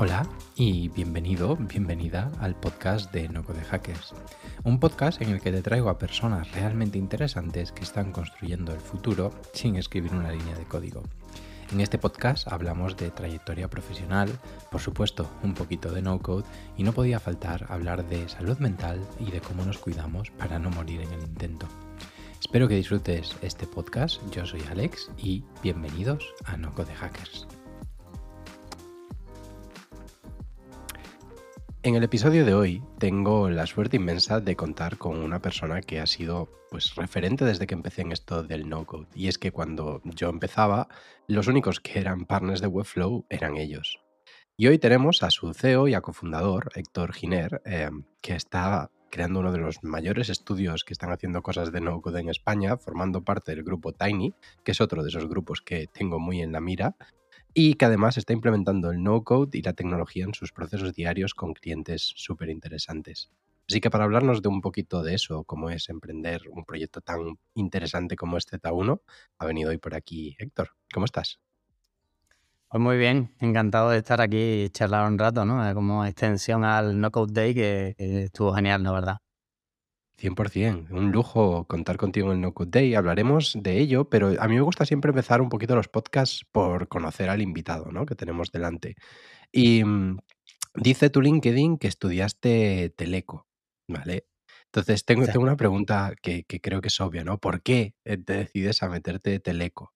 Hola y bienvenido, bienvenida al podcast de No Code Hackers, un podcast en el que te traigo a personas realmente interesantes que están construyendo el futuro sin escribir una línea de código. En este podcast hablamos de trayectoria profesional, por supuesto un poquito de no code y no podía faltar hablar de salud mental y de cómo nos cuidamos para no morir en el intento. Espero que disfrutes este podcast, yo soy Alex y bienvenidos a No Code Hackers. En el episodio de hoy tengo la suerte inmensa de contar con una persona que ha sido pues referente desde que empecé en esto del no code y es que cuando yo empezaba los únicos que eran partners de Webflow eran ellos. Y hoy tenemos a su CEO y a cofundador, Héctor Giner, eh, que está creando uno de los mayores estudios que están haciendo cosas de no code en España, formando parte del grupo Tiny, que es otro de esos grupos que tengo muy en la mira, y que además está implementando el no-code y la tecnología en sus procesos diarios con clientes súper interesantes. Así que para hablarnos de un poquito de eso, cómo es emprender un proyecto tan interesante como es Z1, ha venido hoy por aquí Héctor. ¿Cómo estás? Pues muy bien, encantado de estar aquí y charlar un rato, ¿no? Como extensión al No Code Day, que estuvo genial, ¿no? ¿Verdad? 100%, un lujo contar contigo en No Code Day. Hablaremos de ello, pero a mí me gusta siempre empezar un poquito los podcasts por conocer al invitado ¿no? que tenemos delante. Y mm, dice tu LinkedIn que estudiaste Teleco, ¿vale? Entonces tengo, tengo una pregunta que, que creo que es obvia, ¿no? ¿Por qué eh, te decides a meterte Teleco?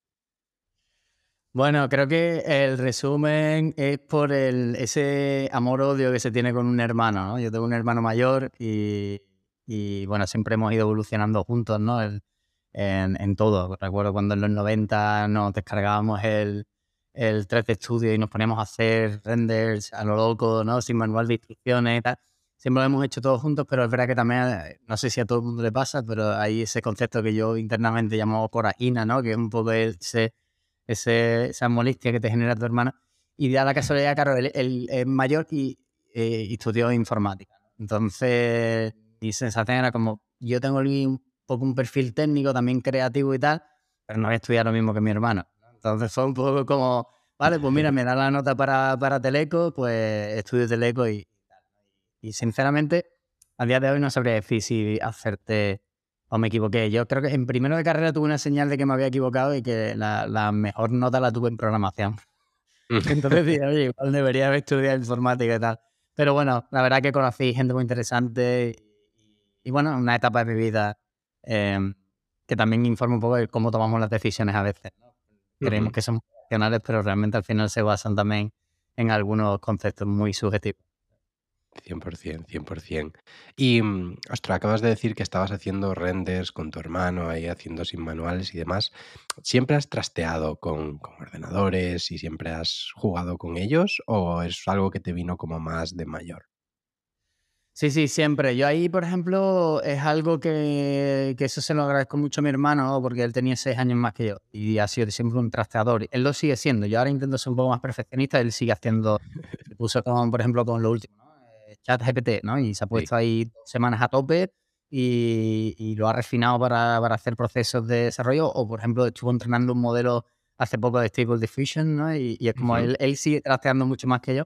Bueno, creo que el resumen es por el, ese amor-odio que se tiene con un hermano, ¿no? Yo tengo un hermano mayor y y bueno, siempre hemos ido evolucionando juntos, ¿no? en, todo. Recuerdo cuando en los 90 nos descargábamos el, el 3D Studio y nos poníamos a hacer renders a lo loco, ¿no? Sin manual de instrucciones y tal. Siempre lo hemos hecho todos juntos, pero es verdad que también, eh, no sé si a todo el mundo le pasa, pero hay ese concepto que yo internamente llamo corajina, ¿no? Que es un poco ese, ese, esa molestia que te genera tu hermano. Y da la casualidad, claro, el, mayor y, eh, estudió informática. Entonces, mi sensación era como, yo tengo un poco un perfil técnico, también creativo y tal, pero no voy a estudiar lo mismo que mi hermano. Entonces fue un poco como, vale, pues mira, me da la nota para, para Teleco, pues estudio Teleco y, y sinceramente, a día de hoy no sabría decir si hacerte o me equivoqué. Yo creo que en primero de carrera tuve una señal de que me había equivocado y que la, la mejor nota la tuve en programación. Entonces dije, oye, igual debería haber estudiado informática y tal. Pero bueno, la verdad que conocí gente muy interesante y bueno, una etapa de mi vida em, que también informa un poco de cómo tomamos las decisiones a veces. Creemos que son racionales, pero realmente al final se basan también en algunos conceptos muy subjetivos. 100%, 100%. Y, mm, ostras, acabas de decir que estabas haciendo renders con tu hermano, ahí haciendo sin manuales y demás. ¿Siempre has trasteado con, con, ordenadores y siempre has jugado con ellos o es algo que te vino como más de mayor? Sí, sí, siempre. Yo ahí, por ejemplo, es algo que, que eso se lo agradezco mucho a mi hermano, porque él tenía seis años más que yo y ha sido siempre un trasteador. Él lo sigue siendo. Yo ahora intento ser un poco más perfeccionista, él sigue haciendo, se puso con, por ejemplo, con lo último, ¿no? Eh, chat GPT, ¿no? Y se ha puesto ahí dos semanas a tope y, y lo ha refinado para, para, hacer procesos de desarrollo. O, por ejemplo, estuvo entrenando un modelo hace poco de Stable Diffusion, ¿no? Y, y es como él, él sigue trasteando mucho más que yo.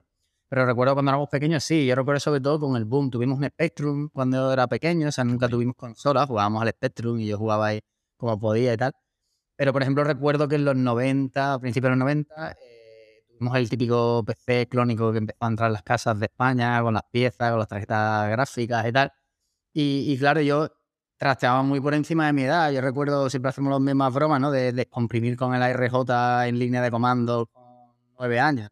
Pero recuerdo cuando éramos pequeños, sí, yo recuerdo sobre todo con el boom. Tuvimos un Spectrum cuando yo era pequeño, o sea, nunca tuvimos consolas, jugábamos al Spectrum y yo jugaba ahí como podía y tal. Pero, por ejemplo, recuerdo que en los 90, a principios de los 90, eh, tuvimos el típico PC clónico que empezó a entrar en las casas de España con las piezas, con las tarjetas gráficas y tal. Y, y claro, yo trasteaba muy por encima de mi edad. Yo recuerdo, siempre hacemos las mismas bromas, ¿no? De descomprimir con el ARJ en línea de comando con nueve años.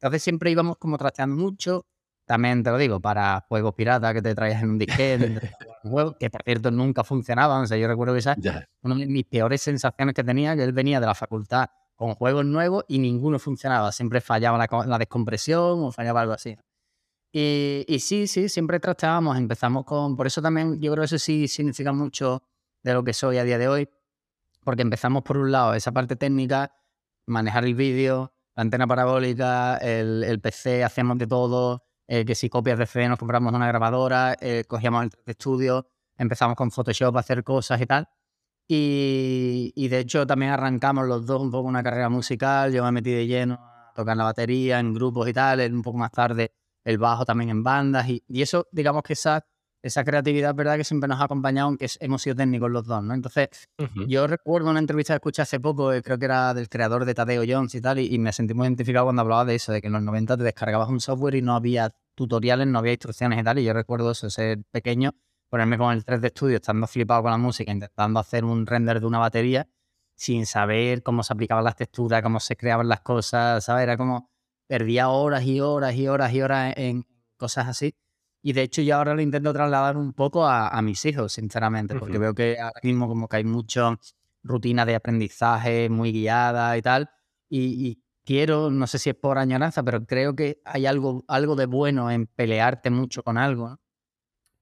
Entonces siempre íbamos como trasteando mucho. También te lo digo, para juegos piratas que te traías en un disquete, que por cierto nunca funcionaban. O sea, yo recuerdo que esa una de mis peores sensaciones que tenía, que él venía de la facultad con juegos nuevos y ninguno funcionaba. Siempre fallaba la, descompresión o fallaba algo así. Y, y, sí, sí, siempre trasteábamos. Empezamos con. Por eso también yo creo que eso sí significa mucho de lo que soy a día de hoy. Porque empezamos por un lado esa parte técnica, manejar el vídeo, la antena parabólica, el, el PC, hacíamos de todo, eh, que si copias de CD nos compramos una grabadora, eh, cogíamos el estudio, empezamos con Photoshop a hacer cosas y tal. Y, y, de hecho también arrancamos los dos un poco una carrera musical, yo me metí de lleno a tocar la batería en grupos y tal, un poco más tarde el bajo también en bandas y, y eso, digamos que esa, esa creatividad, ¿verdad? Que siempre nos ha acompañado, aunque hemos sido técnicos los dos, ¿no? Entonces, yo recuerdo una entrevista que escuché hace poco, eh, creo que era del creador de Tadeo Jones y tal, y, me sentí muy identificado cuando hablaba de eso, de que en los 90 te descargabas un software y no había tutoriales, no había instrucciones y tal, y yo recuerdo eso, ser pequeño, ponerme con el 3D Studio, estando flipado con la música, intentando hacer un render de una batería, sin saber cómo se aplicaban las texturas, cómo se creaban las cosas, ¿sabes? Era como perdía horas y horas y horas y horas en cosas así. Y de hecho yo ahora lo intento trasladar un poco a, mis hijos, sinceramente, porque veo que ahora mismo como que hay mucha rutina de aprendizaje muy guiada y tal. Y, quiero, no sé si es por añoranza, pero creo que hay algo, algo de bueno en pelearte mucho con algo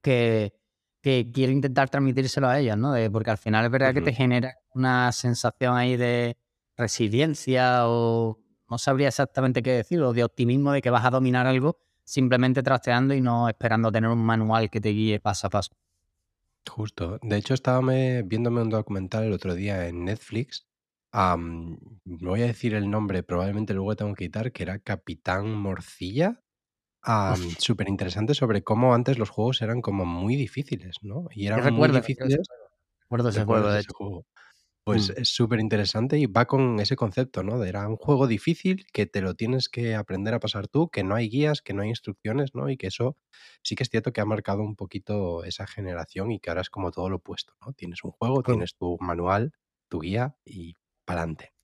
que, que quiero intentar transmitírselo a ellos, ¿no? porque al final es verdad que te genera una sensación ahí de resiliencia o no sabría exactamente qué decirlo, de optimismo de que vas a dominar algo simplemente trasteando y no esperando tener un manual que te guíe paso a paso. Justo. De hecho, estaba viéndome un documental el otro día en Netflix. me voy a decir el nombre, probablemente luego tengo que quitar, que era Capitán Morcilla. Súper interesante sobre cómo antes los juegos eran como muy difíciles, ¿no? Y eran muy difíciles. Recuerdo ese juego, de hecho. Pues mm. es súper interesante y va con ese concepto, ¿no? De era un juego difícil que te lo tienes que aprender a pasar tú, que no hay guías, que no hay instrucciones, ¿no? Y que eso sí que es cierto que ha marcado un poquito esa generación y que ahora es como todo lo opuesto, ¿no? Tienes un juego, tienes tu manual, tu guía y para adelante.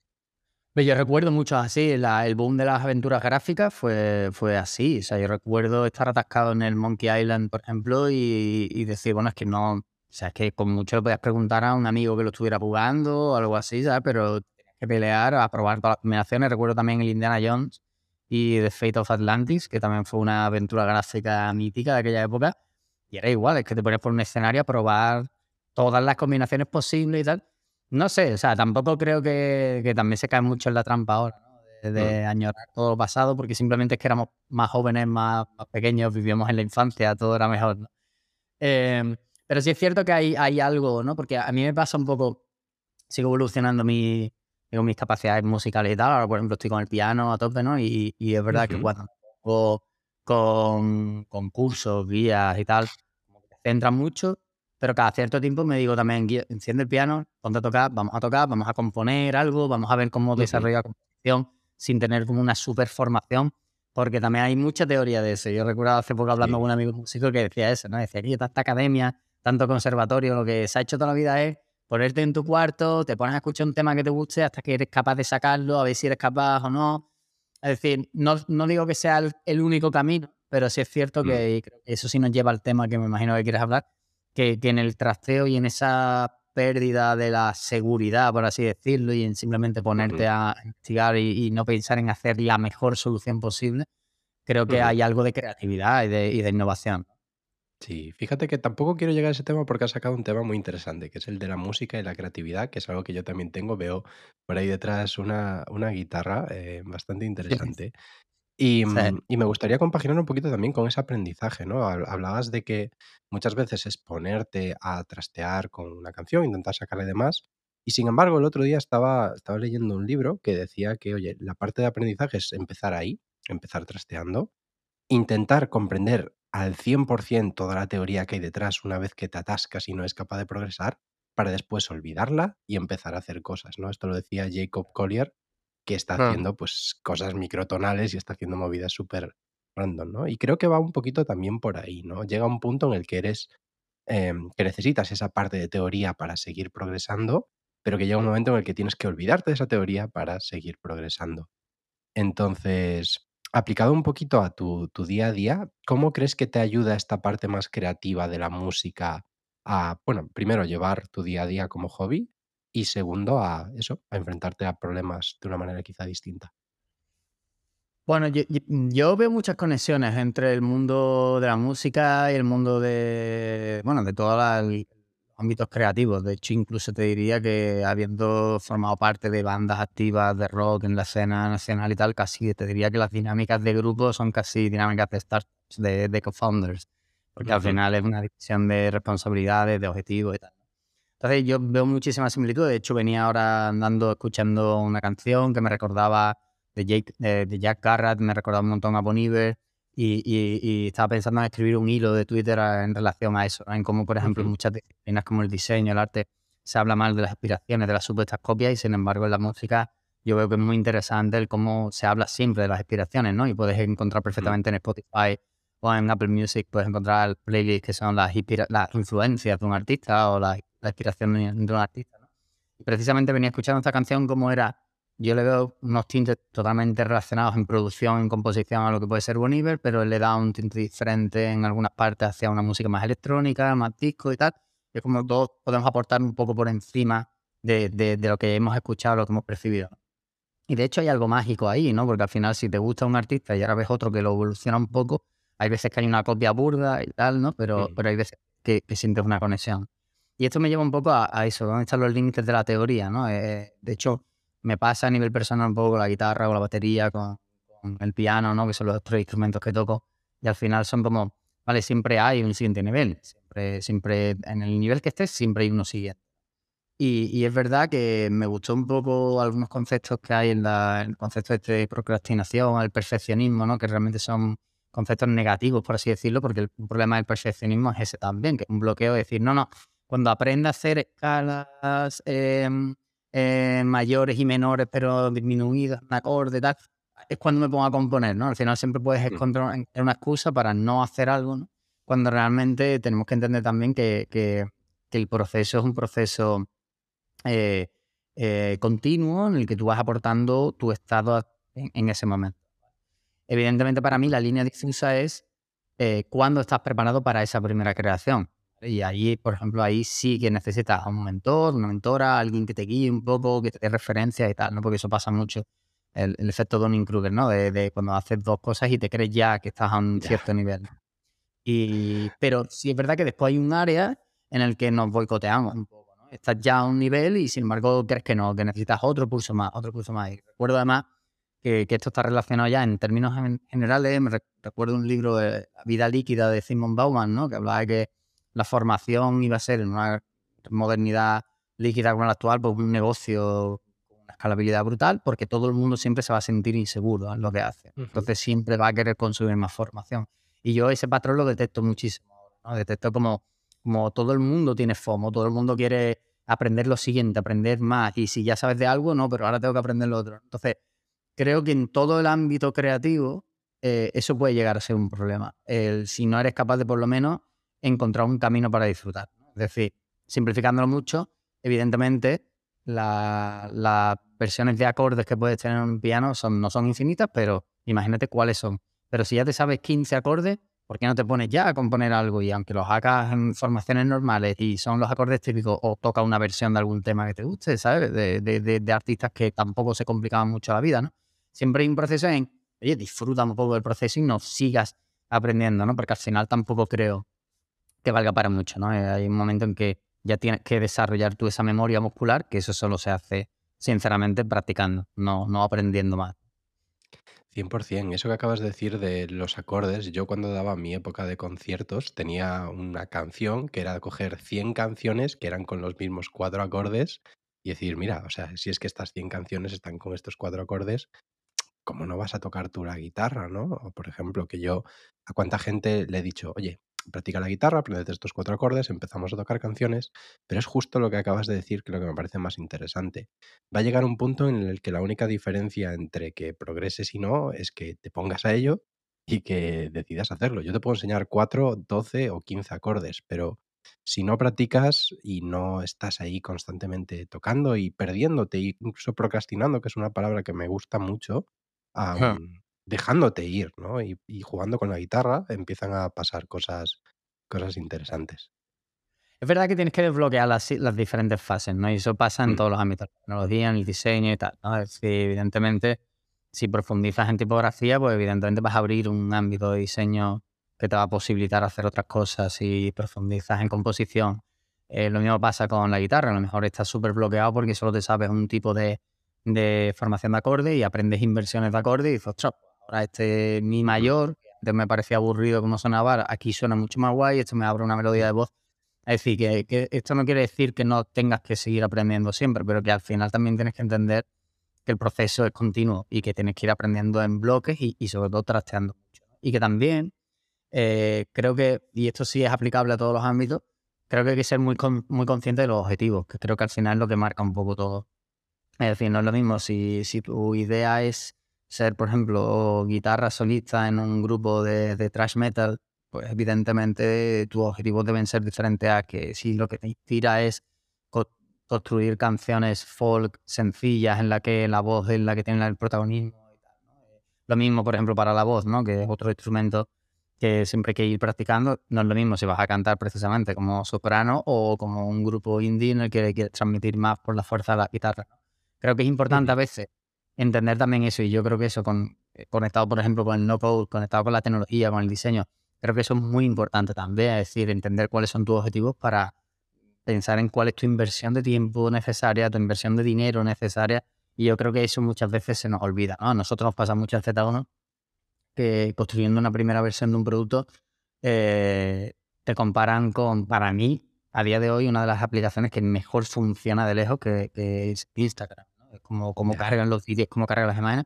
Yo recuerdo mucho así, el boom de las aventuras gráficas fue, fue así. O sea, yo recuerdo estar atascado en el Monkey Island, por ejemplo, y, y decir, bueno, es que no, o sea, es que con mucho le podías preguntar a un amigo que lo estuviera jugando o algo así, ¿sabes? Pero tenías que pelear, a probar todas las combinaciones. Recuerdo también el Indiana Jones y The Fate of Atlantis, que también fue una aventura gráfica mítica de aquella época. Y era igual, es que te pones por un escenario a probar todas las combinaciones posibles y tal. No sé, o sea, tampoco creo que, que también se cae mucho en la trampa ahora, ¿no? De, mm. añorar todo lo pasado, porque simplemente es que éramos más jóvenes, más, más pequeños, vivíamos en la infancia, todo era mejor, ¿no? Eh, pero sí es cierto que hay, hay algo, ¿no? Porque a mí me pasa un poco, sigo evolucionando mi, mis capacidades musicales y tal. Ahora, por ejemplo, estoy con el piano a tope, ¿no? Y, y es verdad que cuando con, con cursos, guías y tal, como que te centra mucho, pero cada cierto tiempo me digo también, enciende el piano, ponte a tocar, vamos a tocar, vamos a componer algo, vamos a ver cómo desarrolla la composición sin tener como una super formación, porque también hay mucha teoría de eso. Yo recuerdo hace poco hablando con un amigo músico que decía eso, ¿no? Decía, que esta academia tanto conservatorio, lo que se ha hecho toda la vida es ponerte en tu cuarto, te pones a escuchar un tema que te guste hasta que eres capaz de sacarlo, a ver si eres capaz o no. Es decir, no, no digo que sea el, único camino, pero sí es cierto que mm. eso sí nos lleva al tema que me imagino que quieres hablar, que, que en el trasteo y en esa pérdida de la seguridad, por así decirlo, y en simplemente ponerte a investigar y, no pensar en hacer la mejor solución posible, creo que hay algo de creatividad y de, y de innovación. Sí, fíjate que tampoco quiero llegar a ese tema porque ha sacado un tema muy interesante, que es el de la música y la creatividad, que es algo que yo también tengo. Veo por ahí detrás una, una guitarra eh, bastante interesante. Y, mm, y me gustaría compaginar un poquito también con ese aprendizaje, ¿no? Hablabas de que muchas veces es ponerte a trastear con una canción, intentar sacarle de más. Y sin embargo, el otro día estaba, estaba leyendo un libro que decía que, oye, la parte de aprendizaje es empezar ahí, empezar trasteando, intentar comprender al 100% toda la teoría que hay detrás una vez que te atascas y no es capaz de progresar, para después olvidarla y empezar a hacer cosas, ¿no? Esto lo decía Jacob Collier, que está ah. haciendo pues cosas microtonales y está haciendo movidas súper random, ¿no? Y creo que va un poquito también por ahí, ¿no? Llega un punto en el que eres, em, que necesitas esa parte de teoría para seguir progresando, pero que llega un momento en el que tienes que olvidarte de esa teoría para seguir progresando. Entonces, aplicado un poquito a tu, día a día, ¿cómo crees que te ayuda esta parte más creativa de la música a, bueno, primero llevar tu día a día como hobby y segundo a eso, a enfrentarte a problemas de una manera quizá distinta? Bueno, yo, veo muchas conexiones entre el mundo de la música y el mundo de, bueno, de toda la, ámbitos creativos. De hecho, incluso te diría que habiendo formado parte de bandas activas de rock en la escena nacional y tal, casi te diría que las dinámicas de grupo son casi dinámicas de startups, de, de co-founders, porque al final es una división de responsabilidades, de objetivos y tal. Entonces yo veo muchísimas similitudes. De hecho, venía ahora andando escuchando una canción que me recordaba de, Jake, de, Jack Garrett me recordaba un montón a Bon Iver y, y, estaba pensando en escribir un hilo de Twitter en relación a eso, en cómo, por ejemplo, en muchas disciplinas como el diseño, el arte, se habla mal de las inspiraciones, de las supuestas copias y sin embargo en la música yo veo que es muy interesante el cómo se habla siempre de las inspiraciones, ¿no? Y puedes encontrar perfectamente en Spotify o en Apple Music, puedes encontrar playlists que son las, las influencias de un artista o la, la inspiración de un artista, ¿no? Y precisamente venía escuchando esta canción como era, yo le veo unos tintes totalmente relacionados en producción, en composición a lo que puede ser Bon Iver, pero él le da un tinte diferente en algunas partes hacia una música más electrónica, más disco y tal. Y es como todos podemos aportar un poco por encima de, de, de lo que hemos escuchado, lo que hemos percibido. Y de hecho hay algo mágico ahí, ¿no? Porque al final si te gusta un artista y ahora ves otro que lo evoluciona un poco, hay veces que hay una copia burda y tal, ¿no? Pero, pero hay veces que, sientes una conexión. Y esto me lleva un poco a, eso, ¿dónde están los límites de la teoría, ¿no? Eh, de hecho, me pasa a nivel personal un poco con la guitarra o la batería, con, el piano, ¿no? Que son los tres instrumentos que toco. Y al final son como, vale, siempre hay un siguiente nivel. Siempre, en el nivel que estés, siempre hay uno siguiente. Y, es verdad que me gustó un poco algunos conceptos que hay en, el concepto de procrastinación, el perfeccionismo, ¿no? que realmente son conceptos negativos, por así decirlo, porque el problema del perfeccionismo es ese también, que es un bloqueo de decir, no, no, cuando aprenda a hacer escalas em, eh, mayores y menores, pero disminuidas, un acorde, tal, es cuando me pongo a componer, ¿no? Al final siempre puedes mm. encontrar una excusa para no hacer algo, ¿no? Cuando realmente tenemos que entender también que, que el proceso es un proceso eh, eh, continuo en el que tú vas aportando tu estado en, ese momento. Evidentemente para mí la línea difusa es eh, cuando estás preparado para esa primera creación. Y ahí, por ejemplo, ahí sí que necesitas un mentor, una mentora, alguien que te guíe un poco, que te dé referencias y tal, ¿no? Porque eso pasa mucho. El, efecto Donning-Kruger, ¿no? De, cuando haces dos cosas y te crees ya que estás a un cierto nivel. Y, pero sí es verdad que después hay un área en el que nos boicoteamos un poco estás ya a un nivel y sin embargo crees que no, que necesitas otro pulso más, otro pulso más. Y recuerdo además que, esto está relacionado ya en términos generales. Me recuerdo un libro de Vida líquida de Simon Bauman, ¿no? que hablaba de que la formación iba a ser en una modernidad líquida como la actual, pues un negocio con una escalabilidad brutal, porque todo el mundo siempre se va a sentir inseguro en lo que hace. Entonces siempre va a querer consumir más formación. Y yo ese patrón lo detecto muchísimo. ¿no? Detecto como como todo el mundo tiene FOMO, todo el mundo quiere aprender lo siguiente, aprender más. Y si ya sabes de algo, no, pero ahora tengo que aprender lo otro. Entonces, creo que en todo el ámbito creativo eh, eso puede llegar a ser un problema. El, si no eres capaz de por lo menos encontrar un camino para disfrutar. Es decir, simplificándolo mucho, evidentemente las versiones de acordes que puedes tener en un piano no son infinitas, pero imagínate cuáles son. Pero si ya te sabes 15 acordes, ¿por qué no te pones ya a componer algo? Y aunque los hagas en formaciones normales y son los acordes típicos, o toca una versión de algún tema que te guste, ¿sabes? De, de, artistas que tampoco se complicaban mucho la vida, ¿no? Siempre hay un proceso en, oye, disfruta un poco del proceso y no sigas aprendiendo, ¿no? Porque al final tampoco creo que valga para mucho, ¿no? Eh, hay un momento en que ya tienes que desarrollar tú esa memoria muscular, que eso solo se hace, sinceramente, practicando, no, no aprendiendo más. 100%. Eso que acabas de decir de los acordes, yo cuando daba mi época de conciertos tenía una canción que era coger 100 canciones que eran con los mismos cuatro acordes y decir, mira, o sea, si es que estas 100 canciones están con estos cuatro acordes, ¿cómo no vas a tocar tú la guitarra, no? O por ejemplo, que yo a cuánta gente le he dicho, oye, practica la guitarra, aprende estos cuatro acordes, empezamos a tocar canciones, pero es justo lo que acabas de decir que lo que me parece más interesante. Va a llegar un punto en el que la única diferencia entre que progreses y no es que te pongas a ello y que decidas hacerlo. Yo te puedo enseñar 4, 12 o 15 acordes, pero si no practicas y no estás ahí constantemente tocando y perdiéndote, incluso procrastinando, que es una palabra que me gusta mucho, dejándote ir, ¿no? Y, jugando con la guitarra empiezan a pasar cosas, cosas interesantes. Es verdad que tienes que desbloquear las, diferentes fases, ¿no? Y eso pasa en mm. todos los ámbitos, la tecnología, en el diseño y tal, ¿no? Es decir, evidentemente, si profundizas en tipografía, pues evidentemente vas a abrir un ámbito de diseño que te va a posibilitar hacer otras cosas. Si profundizas en composición, eh, lo mismo pasa con la guitarra. A lo mejor estás súper bloqueado porque solo te sabes un tipo de, de formación de acorde y aprendes inversiones de acorde y dices, ostras, ahora este mi mayor, que antes me parecía aburrido como sonaba, aquí suena mucho más guay, esto me abre una melodía de voz. Es decir, que, esto no quiere decir que no tengas que seguir aprendiendo siempre, pero que al final también tienes que entender que que el proceso es continuo y que tienes que ir aprendiendo en bloques y, sobre todo trasteando mucho. Y que también eh, creo que, y esto sí es aplicable a todos los ámbitos, creo que hay que ser muy, muy consciente de los objetivos, que creo que al final es lo que marca un poco todo. Es decir, no es lo mismo si, si tu idea es ser, por ejemplo, guitarra solista en un grupo de, de thrash metal, pues evidentemente tus objetivos deben ser diferentes a que si lo que te inspira es construir canciones folk sencillas en la que la voz es la que tiene el protagonismo. Lo mismo, por ejemplo, para la voz, ¿no? que es otro instrumento que siempre hay que ir practicando. No es lo mismo si vas a cantar precisamente como soprano o como un grupo indie en el que quieres transmitir más por la fuerza de la guitarra. Creo que es importante a veces entender también eso y yo creo que eso con, eh, conectado, por ejemplo, con el no-code, conectado con la tecnología, con el diseño, creo que eso es muy importante también, es decir, entender cuáles son tus objetivos para pensar en cuál es tu inversión de tiempo necesaria, tu inversión de dinero necesaria. Y yo creo que eso muchas veces se nos olvida. A nosotros nos pasa mucho en Z1 que construyendo una primera versión de un producto eh, te comparan con, para mí, a día de hoy, una de las aplicaciones que mejor funciona de lejos, que, es Instagram. Es como, como cargan los vídeos, como cargan las imágenes.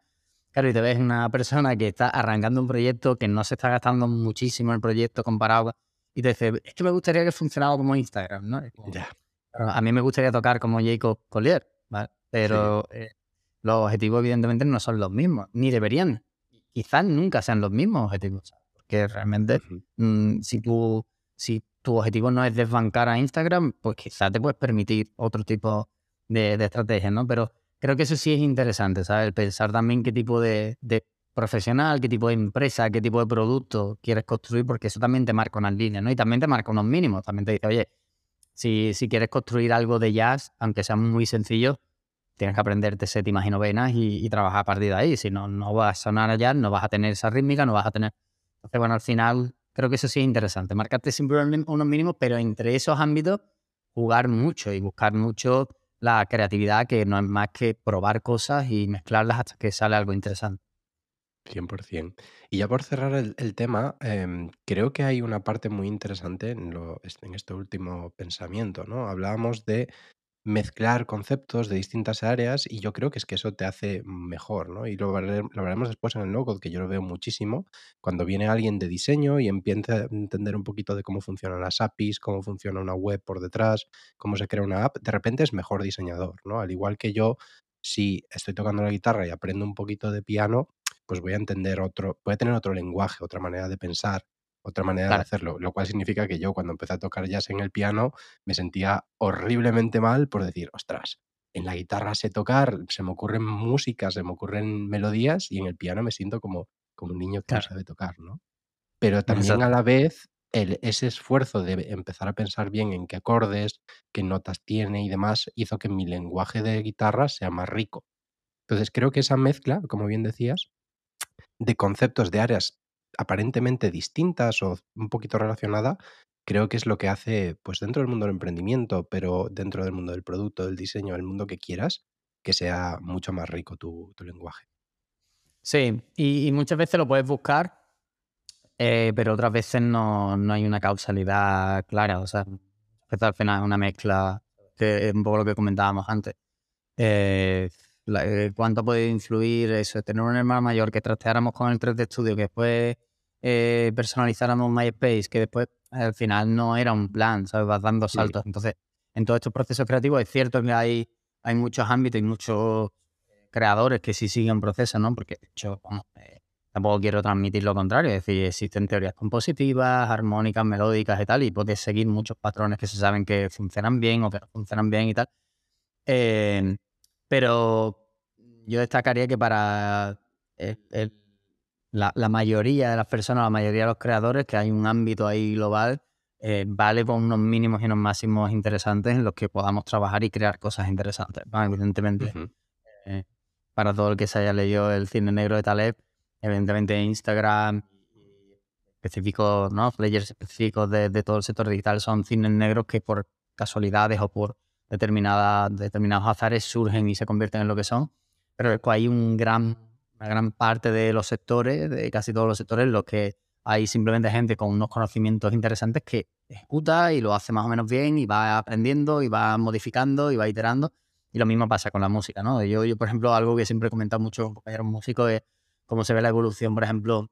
Claro, y te ves una persona que está arrancando un proyecto, que no se está gastando muchísimo el proyecto comparado y te dice, es que me gustaría que funcionara como Instagram, ¿no? ya. A mí me gustaría tocar como Jacob Collier, ¿vale? Pero eh, los objetivos evidentemente no son los mismos, ni deberían. Quizás nunca sean los mismos objetivos, porque realmente mm, si, tú, si tu objetivo no es desbancar a Instagram, pues quizás te puedes permitir otro tipo de, de estrategia, ¿no? Pero creo que eso sí es interesante, ¿sabes? Pensar también qué tipo de, profesional, qué tipo de empresa, qué tipo de producto quieres construir, porque eso también te marca unas líneas, ¿no? Y también te marca unos mínimos. También te dice, oye, si, si quieres construir algo de jazz, aunque sea muy sencillo, tienes que aprenderte séptimas y novenas y, trabajar a partir de ahí. Si no, no vas a sonar a jazz, no vas a tener esa rítmica, no vas a tener... Entonces, bueno, al final creo que eso sí es interesante. Marcarte siempre unos mínimos, pero entre esos ámbitos jugar mucho y buscar mucho la creatividad, que no es más que probar cosas y mezclarlas hasta que sale algo interesante. 100%. Y ya por cerrar el, tema, em, creo que hay una parte muy interesante en, lo, en este último pensamiento, ¿no? Hablábamos de mezclar conceptos de distintas áreas y yo creo que es que eso te hace mejor, ¿no? Y lo, hablaremos después en el no que yo lo veo muchísimo, cuando viene alguien de diseño y empieza a entender un poquito de cómo funcionan las APIs, cómo funciona una web por detrás, cómo se crea una app, de repente es mejor diseñador, ¿no? Al igual que yo, si estoy tocando la guitarra y aprendo un poquito de piano, pues voy a entender otro, voy a tener otro lenguaje, otra manera de pensar, otra manera de hacerlo, lo cual significa que yo cuando empecé a tocar jazz en el piano me sentía horriblemente mal por decir, ostras, en la guitarra sé tocar, se me ocurren músicas, se me ocurren melodías y en el piano me siento como, como un niño que no sabe tocar, ¿no? Pero también a la vez el, ese esfuerzo de empezar a pensar bien en qué acordes, qué notas tiene y demás, hizo que mi lenguaje de guitarra sea más rico. Entonces creo que esa mezcla, como bien decías, de conceptos de áreas aparentemente distintas o un poquito relacionada, creo que es lo que hace, pues dentro del mundo del emprendimiento, pero dentro del mundo del producto, del diseño, el mundo que quieras, que sea mucho más rico tu, lenguaje. Sí, y, muchas veces lo puedes buscar, eh, pero otras veces no, hay una causalidad clara. O sea, al final es una mezcla, que es un poco lo que comentábamos antes. Eh, eh, cuánto puede influir eso, tener un hermano mayor, que trasteáramos con el 3D Studio, que después eh, personalizáramos MySpace, que después al final no era un plan, ¿sabes? Vas dando saltos. Entonces, en todos estos procesos creativos es cierto que hay, hay muchos ámbitos y muchos creadores que sí siguen procesos, ¿no? Porque de hecho, eh, tampoco quiero transmitir lo contrario, es decir, existen teorías compositivas, armónicas, melódicas y tal, y puedes seguir muchos patrones que se saben que funcionan bien o que no funcionan bien y tal. Eh, pero yo destacaría que para la, mayoría de las personas, la mayoría de los creadores, que hay un ámbito ahí global, eh, vale por unos mínimos y unos máximos interesantes en los que podamos trabajar y crear cosas interesantes. Evidentemente, eh, para todo el que se haya leído el cine negro de Taleb, evidentemente Instagram específicos, ¿no? Players específicos de, de, todo el sector digital son cines negros que por casualidades o por determinadas, determinados azares surgen y se convierten en lo que son, pero hay un gran, una gran parte de los sectores, de casi todos los sectores, en los que hay simplemente gente con unos conocimientos interesantes que ejecuta y lo hace más o menos bien y va aprendiendo y va modificando y va iterando. Y lo mismo pasa con la música, ¿no? Yo, yo por ejemplo, algo que siempre he comentado mucho con compañeros músicos es cómo se ve la evolución, por ejemplo,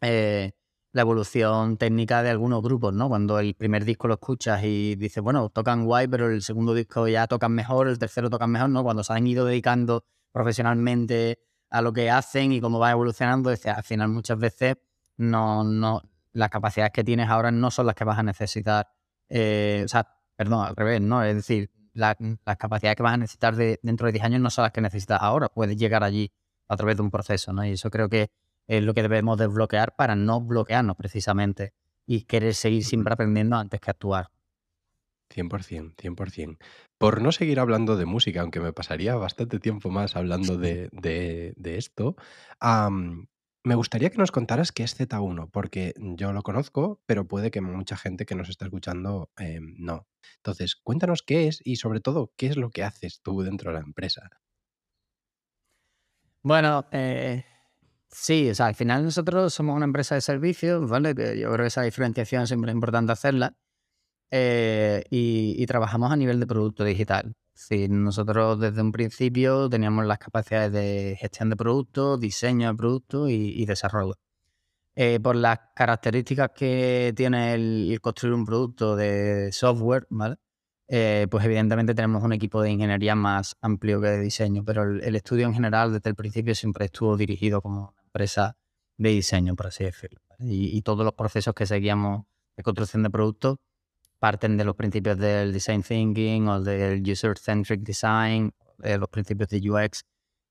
eh, la evolución técnica de algunos grupos, ¿no? Cuando el primer disco lo escuchas y dices, bueno, tocan guay, pero el segundo disco ya tocan mejor, el tercero tocan mejor, ¿no? Cuando se han ido dedicando profesionalmente a lo que hacen y cómo va evolucionando, al final muchas veces no, no, las capacidades que tienes ahora no son las que vas a necesitar, eh, o sea, perdón, al revés, ¿no? Es decir, las capacidades que vas a necesitar de, dentro de 10 años no son las que necesitas ahora, puedes llegar allí a través de un proceso, ¿no? Y eso creo que es lo que debemos desbloquear para no bloquearnos precisamente y querer seguir siempre aprendiendo antes que actuar. 100%, 100%. Por no seguir hablando de música, aunque me pasaría bastante tiempo más hablando de, de, esto, me gustaría que nos contaras qué es Z1, porque yo lo conozco, pero puede que mucha gente que nos está escuchando em, no. Entonces, cuéntanos qué es y sobre todo, qué es lo que haces tú dentro de la empresa. Bueno, eh, Sí, o sea, al final nosotros somos una empresa de servicios, ¿vale? yo creo que esa diferenciación siempre es importante hacerla. Eh, y, trabajamos a nivel de producto digital. Sí, nosotros desde un principio teníamos las capacidades de gestión de productos, diseño de productos y, desarrollo. Eh, por las características que tiene el, construir un producto de software, ¿vale? Eh, pues evidentemente tenemos un equipo de ingeniería más amplio que de diseño, pero el, estudio en general desde el principio siempre estuvo dirigido como empresa de diseño, por así decirlo. Y, todos los procesos que seguíamos de construcción de productos parten de los principios del design thinking o del user-centric design, de los principios de UX,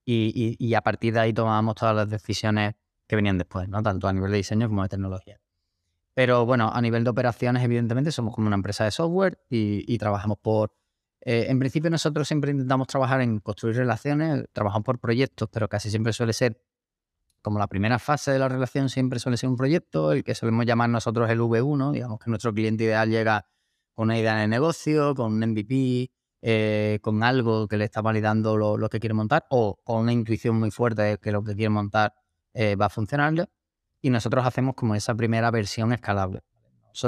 y, y, a partir de ahí tomamos todas las decisiones que venían después, ¿no? tanto a nivel de diseño como de tecnología. Pero bueno, a nivel de operaciones, evidentemente, somos como una empresa de software y, trabajamos por... Eh, en principio nosotros siempre intentamos trabajar en construir relaciones, trabajamos por proyectos, pero casi siempre suele ser como la primera fase de la relación siempre suele ser un proyecto, el que solemos llamar nosotros el V1, digamos que nuestro cliente ideal llega con una idea de negocio, con un MVP, eh, con algo que le está validando lo, que quiere montar o con una intuición muy fuerte de que lo que quiere montar eh, va a funcionar y nosotros hacemos como esa primera versión escalable.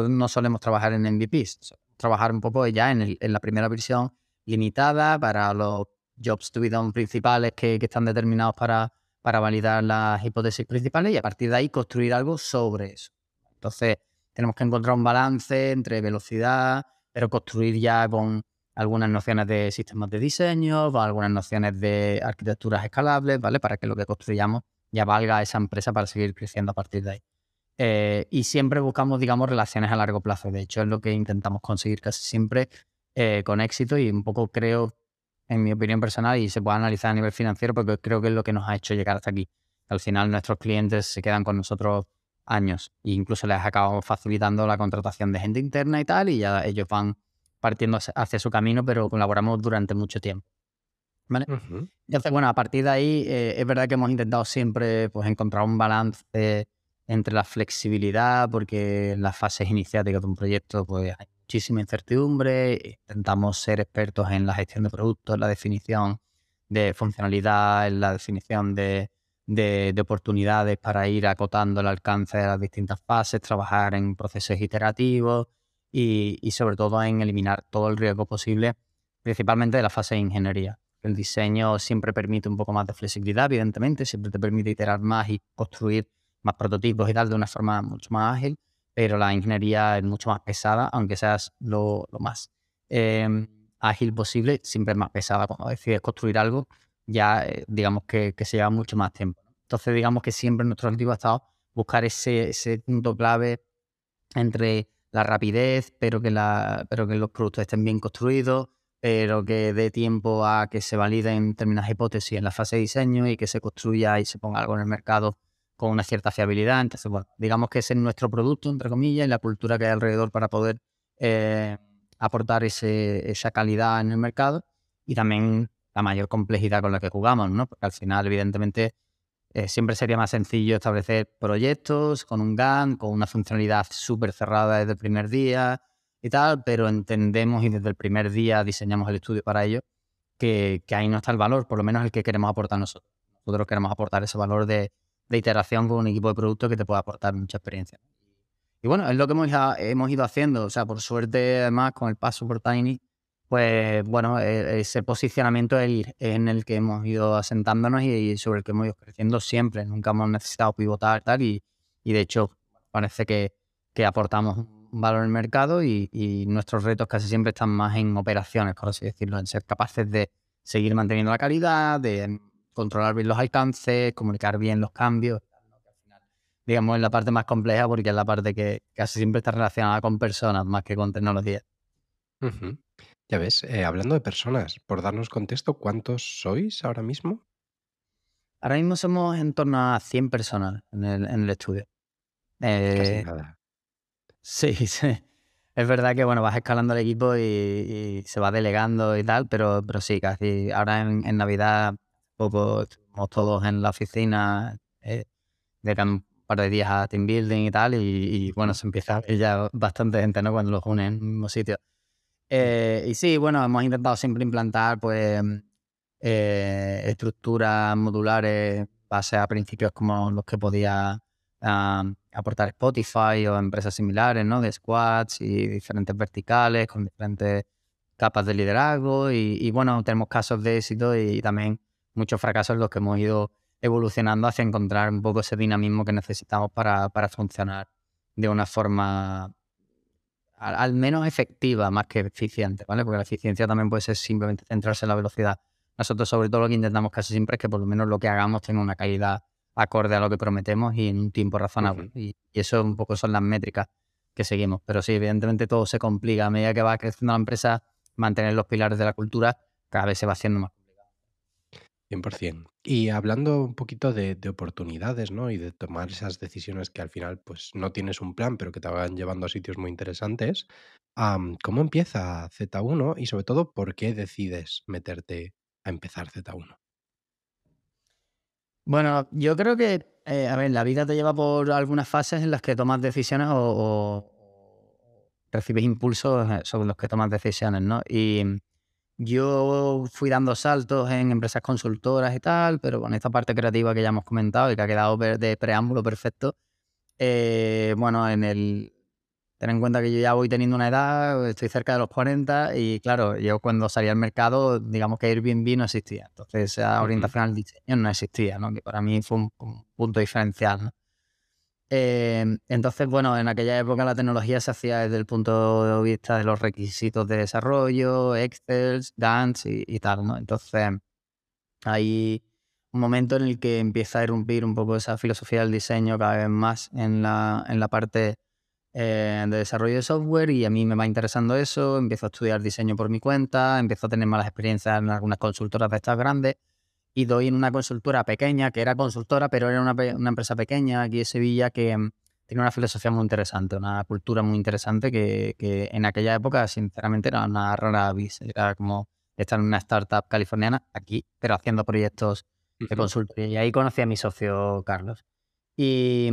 No solemos trabajar en MVPs, trabajar un poco ya en, la primera versión limitada para los jobs to be done principales que, están determinados para, para validar las hipótesis principales y a partir de ahí construir algo sobre eso. Entonces, tenemos que encontrar un balance entre velocidad, pero construir ya con algunas nociones de sistemas de diseño, algunas nociones de arquitecturas escalables, ¿vale? Para que lo que construyamos ya valga esa empresa para seguir creciendo a partir de ahí. Eh, y siempre buscamos, digamos, relaciones a largo plazo. De hecho, es lo que intentamos conseguir casi siempre eh, con éxito y un poco creo, en mi opinión personal, y se puede analizar a nivel financiero porque creo que es lo que nos ha hecho llegar hasta aquí. Al final nuestros clientes se quedan con nosotros años e incluso les acabamos facilitando la contratación de gente interna y tal y ya ellos van partiendo hacia su camino, pero colaboramos durante mucho tiempo. ¿Vale? Entonces, bueno, a partir de ahí eh, es verdad que hemos intentado siempre pues, encontrar un balance entre la flexibilidad, porque en las fases iniciáticas de un proyecto pues, hay muchísima incertidumbre, intentamos ser expertos en la gestión de productos, en la definición de funcionalidad, en la definición de, de, oportunidades para ir acotando el alcance de las distintas fases, trabajar en procesos iterativos y, y sobre todo en eliminar todo el riesgo posible, principalmente de la fase de ingeniería. El diseño siempre permite un poco más de flexibilidad, evidentemente, siempre te permite iterar más y construir más prototipos y tal de una forma mucho más ágil, pero la ingeniería es mucho más pesada, aunque seas lo, más em, ágil posible, siempre es más pesada. Cuando decides construir algo, ya eh, digamos que, se lleva mucho más tiempo. Entonces, digamos que siempre nuestro objetivo ha estado buscar ese, punto clave entre la rapidez, pero que, pero que los productos estén bien construidos, pero que dé tiempo a que se validen determinadas hipótesis en la fase de diseño y que se construya y se ponga algo en el mercado con una cierta fiabilidad. Entonces, bueno, digamos que ese es nuestro producto, entre comillas, y la cultura que hay alrededor para poder eh, aportar ese, esa calidad en el mercado y también la mayor complejidad con la que jugamos, ¿no? Porque al final, evidentemente, eh, siempre sería más sencillo establecer proyectos con un GAN, con una funcionalidad súper cerrada desde el primer día, y tal, pero entendemos y desde el primer día diseñamos el estudio para ello, que, ahí no está el valor, por lo menos el que queremos aportar nosotros. Nosotros queremos aportar ese valor de, iteración con un equipo de producto que te pueda aportar mucha experiencia. Y bueno, es lo que hemos, hemos ido haciendo. O sea, por suerte, además, con el paso por Tiny, pues bueno, e, ese posicionamiento es en el que hemos ido asentándonos y, sobre el que hemos ido creciendo siempre. Nunca hemos necesitado pivotar tal, y, y de hecho parece que, que aportamos valor el mercado y, y, nuestros retos casi siempre están más en operaciones, por así decirlo, en ser capaces de seguir manteniendo la calidad, de controlar bien los alcances, comunicar bien los cambios. Digamos, es la parte más compleja porque es la parte que casi siempre está relacionada con personas más que con tecnología. Ya ves, eh, hablando de personas, por darnos contexto, ¿cuántos sois ahora mismo? Ahora mismo somos en torno a 100 personas en el, en el estudio. Casi Eh, nada. sí, sí. Es verdad que bueno, vas escalando el equipo y, y se va delegando y tal, pero, pero sí, casi ahora en, en Navidad, poco estuvimos todos en la oficina, eh, dedican un par de días a team building y tal, y, y, bueno, se empieza a ver ya bastante gente, ¿no? Cuando los unen en el mismo sitio. Eh, y sí, bueno, hemos intentado siempre implantar pues eh, estructuras modulares base a principios como los que podía um, aportar Spotify o empresas similares, ¿no? De squads y diferentes verticales con diferentes capas de liderazgo y, y bueno, tenemos casos de éxito y, también muchos fracasos en los que hemos ido evolucionando hacia encontrar un poco ese dinamismo que necesitamos para, para funcionar de una forma al, al, menos efectiva más que eficiente, ¿vale? Porque la eficiencia también puede ser simplemente centrarse en la velocidad. Nosotros sobre todo lo que intentamos casi siempre es que por lo menos lo que hagamos tenga una calidad acorde a lo que prometemos y en un tiempo razonable. Uh -huh. y, y, eso un poco son las métricas que seguimos. Pero sí, evidentemente todo se complica. A medida que va creciendo la empresa, mantener los pilares de la cultura cada vez se va haciendo más. 100%. Y hablando un poquito de, de, oportunidades, ¿no? Y de tomar esas decisiones que al final, pues no tienes un plan, pero que te van llevando a sitios muy interesantes. ¿Cómo empieza Z1? Y sobre todo, ¿por qué decides meterte a empezar Z1? Bueno, yo creo que, eh, a ver, la vida te lleva por algunas fases en las que tomas decisiones o, o recibes impulsos eh, sobre los que tomas decisiones, ¿no? Y yo fui dando saltos en empresas consultoras y tal, pero con esta parte creativa que ya hemos comentado y que ha quedado de preámbulo perfecto, eh, bueno, en el, Ten en cuenta que yo ya voy teniendo una edad, estoy cerca de los 40 y claro, yo cuando salí al mercado, digamos que Airbnb no existía. Entonces esa orientación al diseño no existía, ¿no? Que para mí fue un, un punto diferencial, ¿no? Eh, entonces, bueno, en aquella época la tecnología se hacía desde el punto de vista de los requisitos de desarrollo, Excel, y, y tal, ¿no? Entonces, hay un momento en el que empieza a irrumpir un poco esa filosofía del diseño cada vez más en la, en la parte eh, de desarrollo de software y a mí me va interesando eso, empiezo a estudiar diseño por mi cuenta, empiezo a tener malas experiencias en algunas consultoras de estas grandes y doy en una consultora pequeña, que era consultora, pero era una, una empresa pequeña aquí en Sevilla que um, tiene una filosofía muy interesante, una cultura muy interesante que, que en aquella época sinceramente era una rara vis, era como estar en una startup californiana aquí, pero haciendo proyectos de consultoría. Y ahí conocí a mi socio Carlos. Y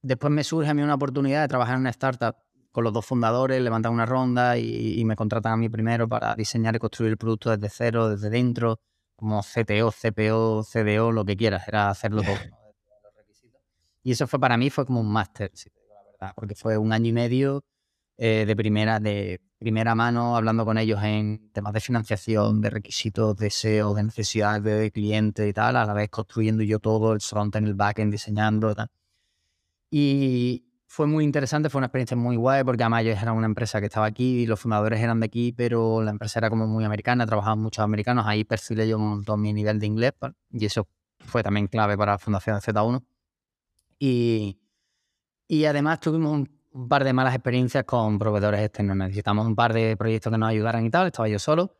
después me surge a mí una oportunidad de trabajar en una startup con los dos fundadores, levantan una ronda y, y, me contratan a mí primero para diseñar y construir el producto desde cero, desde dentro, como CTO, CPO, CDO, lo que quieras, era hacerlo todo. Y eso fue para mí, fue como un máster, si te digo la verdad, porque fue un año y medio eh, de, primera, de primera mano hablando con ellos en temas de financiación, de requisitos, de SEO, de necesidades de cliente y tal, a la vez construyendo yo todo, el front en el backend, diseñando y tal. Y fue muy interesante, fue una experiencia muy guay porque además yo era una empresa que estaba aquí y los fundadores eran de aquí, pero la empresa era como muy americana, trabajaban muchos americanos, ahí perfilé yo un montón mi nivel de inglés y eso fue también clave para la fundación de Z1. Y, y además tuvimos un, un, par de malas experiencias con proveedores externos, necesitamos un par de proyectos que nos ayudaran y tal, estaba yo solo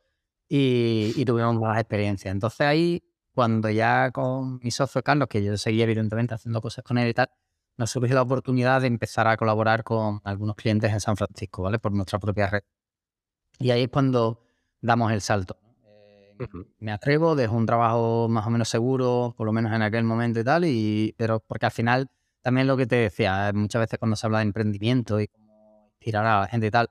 y, y tuvimos malas experiencias. Entonces ahí, cuando ya con mi socio Carlos, que yo seguía evidentemente haciendo cosas con él y tal, nos surgió la oportunidad de empezar a colaborar con algunos clientes en San Francisco, ¿vale? Por nuestra propia red. Y ahí es cuando damos el salto. Eh, uh -huh. Me atrevo, dejo un trabajo más o menos seguro, por lo menos en aquel momento y tal, y, pero porque al final, también lo que te decía, eh, muchas veces cuando se habla de emprendimiento y cómo inspirar a la gente y tal,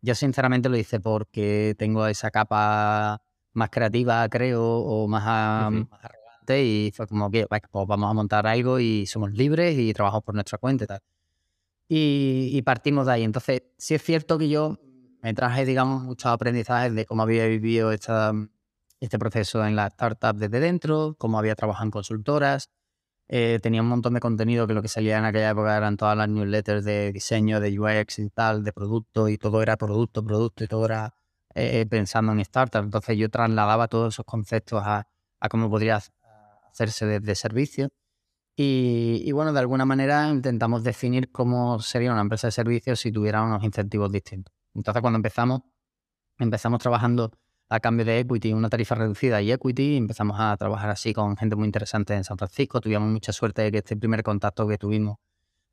yo sinceramente lo hice porque tengo esa capa más creativa, creo, o más, uh -huh. más y fue como que pues vamos a montar algo y somos libres y trabajamos por nuestra cuenta y tal. Y, y, partimos de ahí. Entonces, sí es cierto que yo me traje, digamos, muchos aprendizajes de cómo había vivido esta, este proceso en la startup desde dentro, cómo había trabajado en consultoras. Eh, tenía un montón de contenido que lo que salía en aquella época eran todas las newsletters de diseño, de UX y tal, de producto, y todo era producto, producto, y todo era eh, pensando en startup. Entonces yo trasladaba todos esos conceptos a, a cómo podría hacerse desde servicio. Y, bueno, de alguna manera intentamos definir cómo sería una empresa de servicios si tuviera unos incentivos distintos. Entonces cuando empezamos, empezamos trabajando a cambio de equity, una tarifa reducida y equity, empezamos a trabajar así con gente muy interesante en San Francisco. Tuvimos mucha suerte de que este primer contacto que tuvimos,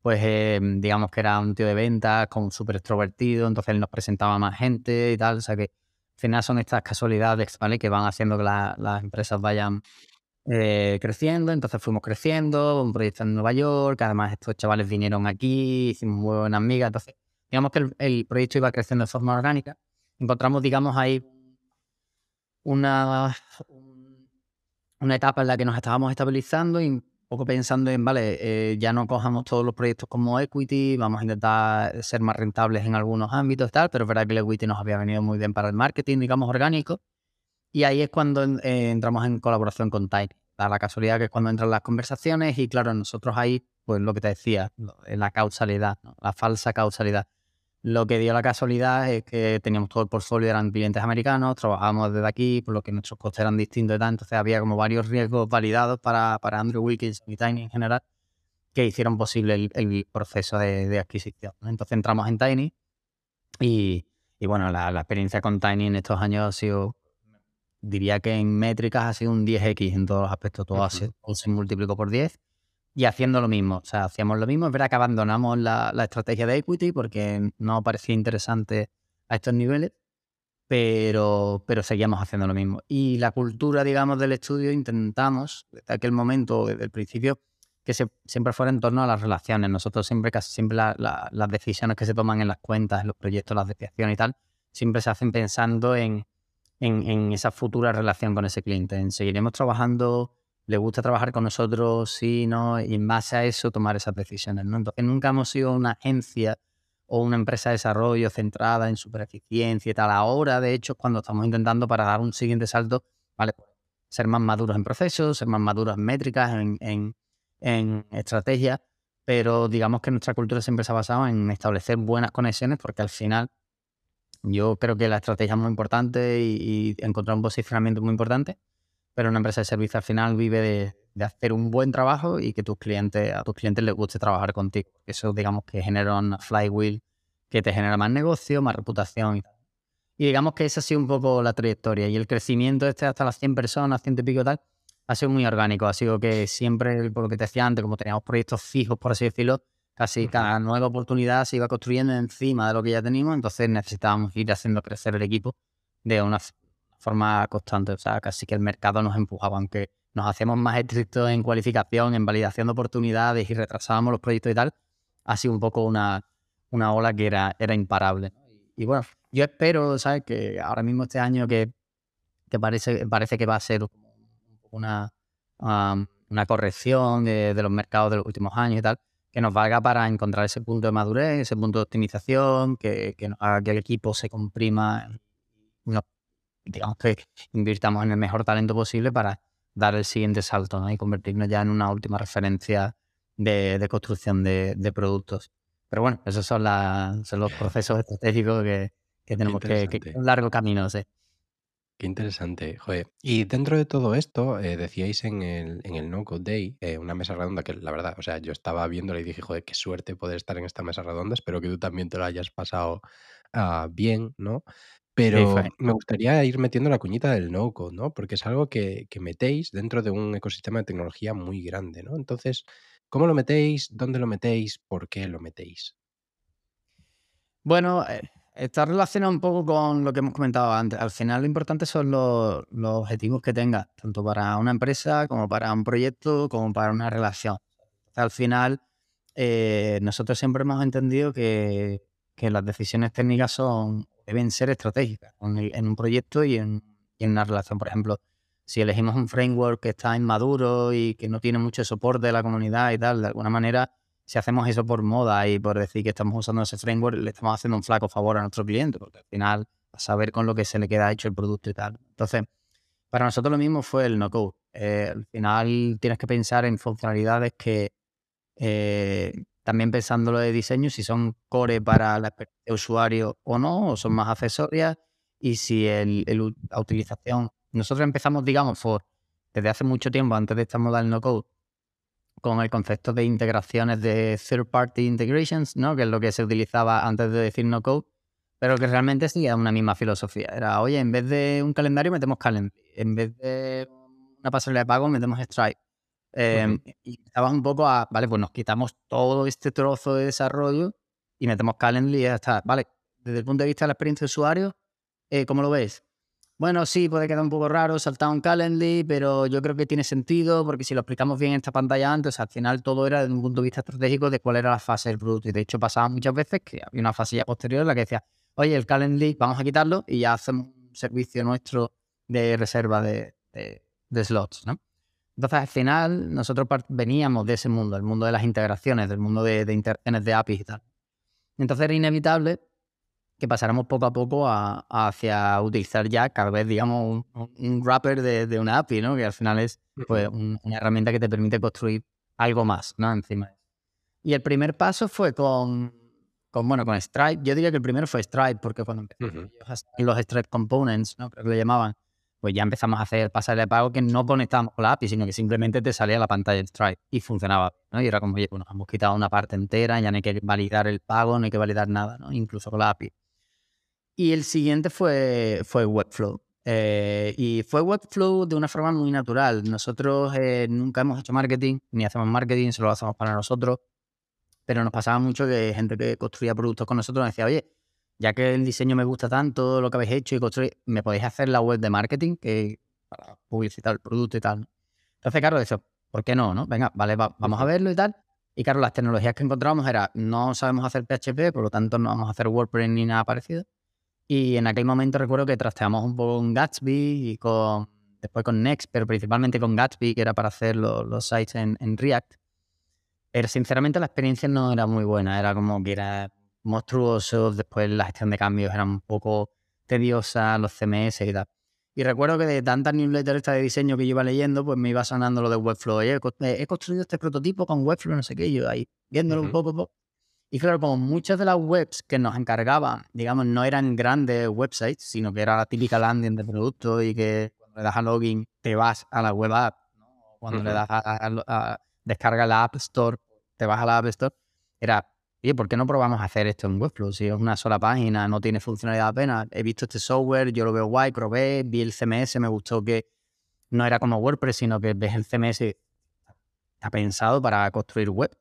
pues eh, digamos que era un tío de ventas, con súper extrovertido, entonces él nos presentaba más gente y tal. O sea que al final son estas casualidades, ¿vale? Que van haciendo que las empresas vayan eh, creciendo, entonces fuimos creciendo, un proyecto en Nueva York, además estos chavales vinieron aquí, hicimos muy buenas amigas, entonces digamos que el, proyecto iba creciendo de forma orgánica. Encontramos, digamos, ahí una, una etapa en la que nos estábamos estabilizando y un poco pensando en, vale, eh, ya no cojamos todos los proyectos como equity, vamos a intentar ser más rentables en algunos ámbitos tal, pero es verdad que el equity nos había venido muy bien para el marketing, digamos, orgánico. Y ahí es cuando eh, entramos en colaboración con Tiny. Da la casualidad que es cuando entran las conversaciones y claro, nosotros ahí, pues lo que te decía, la causalidad, la falsa causalidad. Lo que dio la casualidad es que teníamos todo el portfolio, eran clientes americanos, trabajábamos desde aquí, por lo que nuestros costes eran distintos y tal, entonces había como varios riesgos validados para, para Andrew Wilkins y Tiny en general que hicieron posible el, proceso de, adquisición. Entonces entramos en Tiny y, y bueno, la, la, experiencia con Tiny en estos años ha sido, diría que en métricas ha sido un 10x en todos los aspectos, todo, se, todo se multiplicó por 10 y haciendo lo mismo. O sea, hacíamos lo mismo. Es verdad que abandonamos la, estrategia de equity porque no parecía interesante a estos niveles, pero, pero seguíamos haciendo lo mismo. Y la cultura, digamos, del estudio intentamos, desde aquel momento, desde el principio, que se, siempre fuera en torno a las relaciones. Nosotros siempre, casi siempre las decisiones que se toman en las cuentas, en los proyectos, las desviaciones y tal, siempre se hacen pensando en, en, en esa futura relación con ese cliente. En seguiremos trabajando le gusta trabajar con nosotros, sí, no, y en base a eso tomar esas decisiones. Entonces, nunca hemos sido una agencia o una empresa de desarrollo centrada en supereficiencia y tal. Ahora, de hecho, cuando estamos intentando para dar un siguiente salto, ¿vale? ser más maduros en procesos, ser más maduros en métricas, en, en, en pero digamos que nuestra cultura siempre se ha basado en establecer buenas conexiones porque al final yo creo que la estrategia es muy importante y, y encontrar un posicionamiento muy importante pero una empresa de servicio al final vive de, hacer un buen trabajo y que tus clientes, a tus clientes les guste trabajar contigo. Eso, digamos, que genera un flywheel que te genera más negocio, más reputación y. Y digamos que esa ha sido un poco la trayectoria. Y el crecimiento este hasta las 100 personas, 100 y pico tal, ha sido muy orgánico. Ha sido que siempre, por lo que te decía antes, como teníamos proyectos fijos, por así decirlo, casi cada nueva oportunidad se iba construyendo encima de lo que ya teníamos. Entonces necesitábamos ir haciendo crecer el equipo de una forma constante. O sea, casi que el mercado nos empujaba, aunque nos hacíamos más estrictos en cualificación, en validación de oportunidades y retrasábamos los proyectos y tal, ha sido un poco una, una ola que era, era imparable. Y, bueno, yo espero, ¿sabes? Que ahora mismo este año que, que parece, parece que va a ser una, una corrección de, los mercados de los últimos años y tal, que nos valga para encontrar ese punto de madurez, ese punto de optimización, que, que haga que el equipo se comprima digamos que invirtamos en el mejor talento posible para dar el siguiente salto ¿no? y convertirnos ya en una última referencia de, construcción de, productos. Pero bueno, esos son, son los procesos estratégicos que, tenemos que, que, un largo camino. ¿sí? Qué interesante, joder. Y dentro de todo esto, eh, decíais en el, en el No Code Day, eh, una mesa redonda que la verdad, o sea, yo estaba viéndola y dije, joder, qué suerte poder estar en esta mesa redonda, espero que tú también te lo hayas pasado ah, bien, ¿no? Pero me gustaría ir metiendo la cuñita del no-code, ¿no? Porque es algo que, metéis dentro de un ecosistema de tecnología muy grande, ¿no? Entonces, ¿cómo lo metéis? ¿Dónde lo metéis? ¿Por qué lo metéis? Bueno, eh, está relacionado un poco con lo que hemos comentado antes. Al final lo importante son los, objetivos que tengas, tanto para una empresa como para un proyecto, como para una relación. Al final, eh, nosotros siempre hemos entendido que, que las decisiones técnicas son deben ser estratégicas en, un proyecto y en, una relación. Por ejemplo, si elegimos un framework que está inmaduro y que no tiene mucho soporte de la comunidad y tal, de alguna manera si hacemos eso por moda y por decir que estamos usando ese framework, le estamos haciendo un flaco favor a nuestro cliente, porque al final, a saber con lo que se le queda hecho el producto y tal. Entonces, para nosotros lo mismo fue el no-code. Eh, al final tienes que pensar en funcionalidades que, eh, también pensándolo de diseño, si son core para la experiencia de usuario o no, o son más accesorias, y si el, la utilización. Nosotros empezamos, digamos, desde hace mucho tiempo, antes de esta moda del no-code, con el concepto de integraciones de third-party integrations, ¿no? que es lo que se utilizaba antes de decir no-code, pero que realmente seguía una misma filosofía. Era, oye, en vez de un calendario metemos Calendly, en vez de una pasarela de pago metemos Stripe. Em, y estabas un poco a, vale, pues nos quitamos todo este trozo de desarrollo y metemos Calendly y ya está. Vale, desde el punto de vista de la experiencia de usuario, eh, ¿cómo lo ves? Bueno, sí, puede quedar un poco raro saltar un Calendly, pero yo creo que tiene sentido porque si lo explicamos bien en esta pantalla antes, al final todo era desde un punto de vista estratégico de cuál era la fase del producto. Y de hecho pasaba muchas veces que había una fase posterior en la que decía, oye, el Calendly vamos a quitarlo y ya hacemos un servicio nuestro de reserva de, slots, ¿no? Entonces, al final, nosotros veníamos de ese mundo, el mundo de las integraciones, del mundo de, de de APIs y tal. Entonces era inevitable que pasáramos poco a poco hacia utilizar ya cada vez, digamos, un, wrapper de, una API, ¿no? Que al final es pues, una herramienta que te permite construir algo más, ¿no? Encima. Y el primer paso fue con, con, bueno, con Stripe. Yo diría que el primero fue Stripe, porque cuando empezamos los Stripe Components, ¿no? Creo que lo llamaban, pues ya empezamos a hacer pasajes de pago que no conectábamos con la API, sino que simplemente te salía la pantalla de Stripe y funcionaba, ¿no? Y era como, oye, pues nos hemos quitado una parte entera, ya no hay que validar el pago, no hay que validar nada, ¿no? Incluso con la API. Y el siguiente fue, fue Webflow. Eh, y fue Webflow de una forma muy natural. Nosotros eh, nunca hemos hecho marketing, ni hacemos marketing, solo lo hacemos para nosotros. Pero nos pasaba mucho que gente que construía productos con nosotros nos decía, oye, ya que el diseño me gusta tanto, lo que habéis hecho y construir, ¿me podéis hacer la web de marketing que, para publicitar el producto y tal? Entonces, claro, eso, ¿por qué no? no? Venga, vale, vamos a verlo y tal. Y claro, las tecnologías que encontramos era, no sabemos hacer PHP, por lo tanto no vamos a hacer WordPress ni nada parecido. Y en aquel momento recuerdo que trasteamos un poco con Gatsby y con, después con Next, pero principalmente con Gatsby, que era para hacer los sites en, React. Pero sinceramente la experiencia no era muy buena, era como que era monstruoso, después la gestión de cambios era un poco tediosa, los CMS y tal. Y recuerdo que de tantas newsletters de diseño que yo iba leyendo, pues me iba sonando lo de Webflow. he construido este prototipo con Webflow, no sé qué, yo ahí viéndolo un poco, y claro, como muchas de las webs que nos encargaban, digamos, no eran grandes websites, sino que era la típica landing de producto y que cuando le das a login te vas a la web app, cuando le das a, descarga la App Store, te vas a la App Store, era, oye, ¿por qué no probamos a hacer esto en Webflow? Si es una sola página, no tiene funcionalidad apenas. He visto este software, yo lo veo guay, probé, vi el CMS, me gustó que no era como WordPress, sino que ves el CMS, está pensado para construir web, ¿no?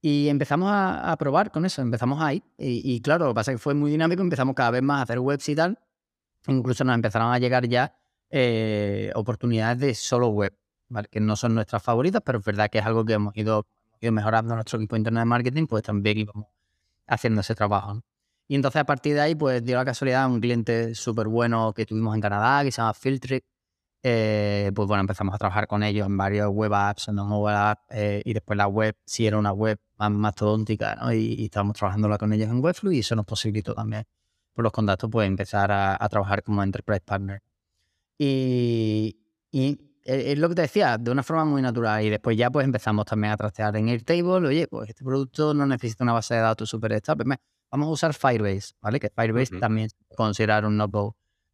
Y empezamos a, probar con eso, empezamos ahí. Y, claro, lo que pasa es que fue muy dinámico, empezamos cada vez más a hacer webs y tal. Incluso nos empezaron a llegar ya eh, oportunidades de solo web, que no son nuestras favoritas, pero es verdad que es algo que hemos ido, mejorando nuestro equipo interno de marketing, pues también íbamos haciendo ese trabajo. Y entonces a partir de ahí, pues dio la casualidad un cliente súper bueno que tuvimos en Canadá, que se llama Filtric, eh, pues bueno, empezamos a trabajar con ellos en varios web apps, en mobile apps, eh, y después la web, si era una web más mastodóntica, ¿no? Y, estábamos trabajándola con ellos en Webflow y eso nos posibilitó también, por los contactos, pues empezar a, trabajar como Enterprise Partner. Y, y es lo que te decía, de una forma muy natural. Y después ya pues empezamos también a trastear en Airtable. Oye, pues este producto no necesita una base de datos súper estable. Vamos a usar Firebase, ¿vale? Que Firebase también se considerar un no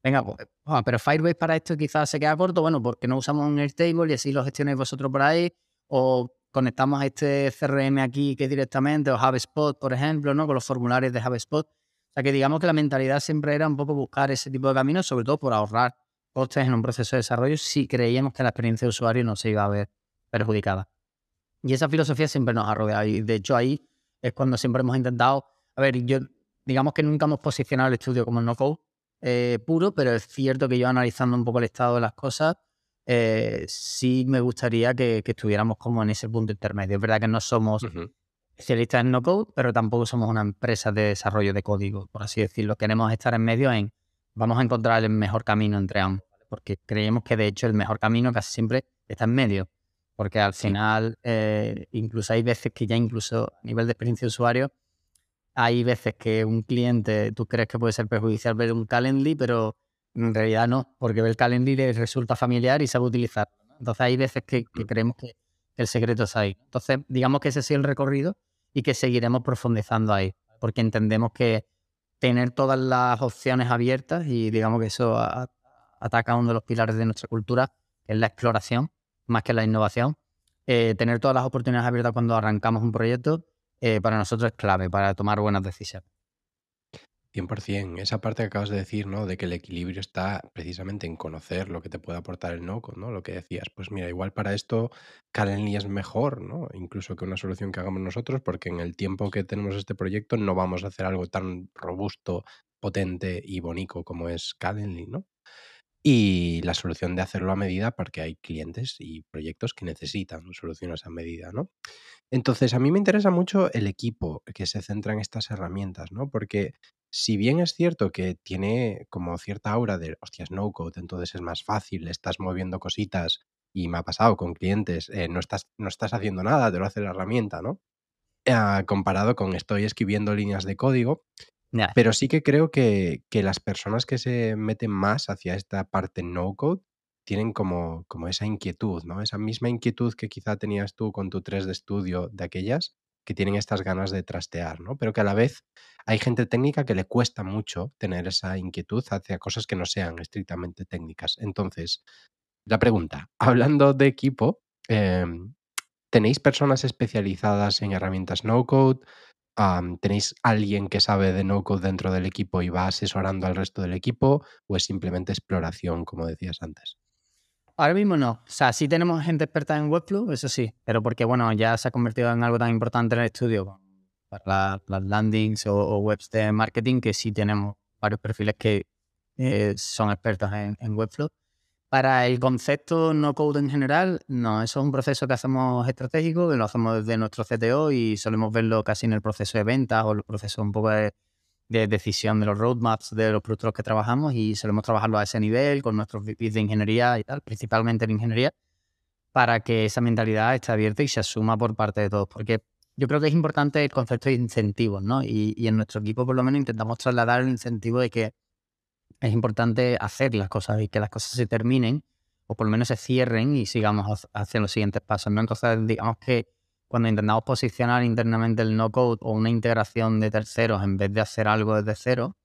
Venga, pues, ah, pero Firebase para esto quizás se queda corto. Bueno, porque no usamos un Airtable y así lo gestionáis vosotros por ahí. O conectamos a este CRM aquí que directamente, o HubSpot, por ejemplo, ¿no? Con los formularios de HubSpot. O sea, que digamos que la mentalidad siempre era un poco buscar ese tipo de caminos, sobre todo por ahorrar costes en un proceso de desarrollo si creíamos que la experiencia de usuario no se iba a ver perjudicada. Y esa filosofía siempre nos ha rodeado. Y de hecho ahí es cuando siempre hemos intentado, a ver, yo digamos que nunca hemos posicionado el estudio como no-code, eh, puro, pero es cierto que yo analizando un poco el estado de las cosas, eh, sí me gustaría que, estuviéramos como en ese punto intermedio. Es verdad que no somos especialistas en no-code, pero tampoco somos una empresa de desarrollo de código, por así decirlo. Queremos estar en medio en, vamos a encontrar el mejor camino entre ambos, porque creemos que de hecho el mejor camino casi siempre está en medio. Porque al final, eh, incluso hay veces que ya incluso a nivel de experiencia de usuario, hay veces que un cliente, tú crees que puede ser perjudicial ver un Calendly, pero en realidad no, porque ver el Calendly le resulta familiar y sabe utilizarlo. Entonces hay veces que, mm. creemos que el secreto es ahí. Entonces, digamos que ese sí es el recorrido y que seguiremos profundizando ahí, porque entendemos que tener todas las opciones abiertas y digamos que eso ataca uno de los pilares de nuestra cultura, que es la exploración, más que la innovación. Eh, tener todas las oportunidades abiertas cuando arrancamos un proyecto eh, para nosotros es clave para tomar buenas decisiones. 100%. Esa parte que acabas de decir, ¿no? De que el equilibrio está precisamente en conocer lo que te puede aportar el no ¿no? Lo que decías, pues mira, igual para esto Calendly es mejor, ¿no? Incluso que una solución que hagamos nosotros, porque en el tiempo que tenemos este proyecto no vamos a hacer algo tan robusto, potente y bonito como es Calendly, ¿no? Y la solución de hacerlo a medida, porque hay clientes y proyectos que necesitan soluciones a medida, ¿no? Entonces, a mí me interesa mucho el equipo que se centra en estas herramientas, ¿no? Porque si bien es cierto que tiene como cierta aura de, hostias, no code, entonces es más fácil, estás moviendo cositas y me ha pasado con clientes, eh, no, estás, no estás haciendo nada, te lo hace la herramienta, ¿no? Ah, comparado con estoy escribiendo líneas de código, pero sí que creo que, que, las personas que se meten más hacia esta parte no code tienen como, como esa inquietud, ¿no? Esa misma inquietud que quizá tenías tú con tu 3 de estudio de aquellas, que tienen estas ganas de trastear, ¿no? Pero que a la vez hay gente técnica que le cuesta mucho tener esa inquietud hacia cosas que no sean estrictamente técnicas. Entonces, la pregunta, hablando de equipo, em, ¿tenéis personas especializadas en herramientas no-code? ¿Tenéis alguien que sabe de no-code dentro del equipo y va asesorando al resto del equipo? ¿O es simplemente exploración, como decías antes? Ahora mismo no. O sea, sí tenemos gente experta en Webflow, eso sí, pero porque, bueno, ya se ha convertido en algo tan importante en el estudio para las landings o, webs de marketing que sí tenemos varios perfiles que eh, son expertos en, Webflow. Para el concepto no code en general, no, eso es un proceso que hacemos estratégico, que lo hacemos desde nuestro CTO y solemos verlo casi en el proceso de ventas o el proceso un poco de, de decisión de los roadmaps de los productos que trabajamos y solemos trabajarlo a ese nivel con nuestros VPs de ingeniería y tal, principalmente en ingeniería, para que esa mentalidad esté abierta y se asuma por parte de todos. Porque yo creo que es importante el concepto de incentivos, ¿no? Y, en nuestro equipo por lo menos intentamos trasladar el incentivo de que es importante hacer las cosas y que las cosas se terminen o por lo menos se cierren y sigamos hacia los siguientes pasos, ¿no? Entonces, digamos que cuando intentamos posicionar internamente el no-code o una integración de terceros en vez de hacer algo desde cero,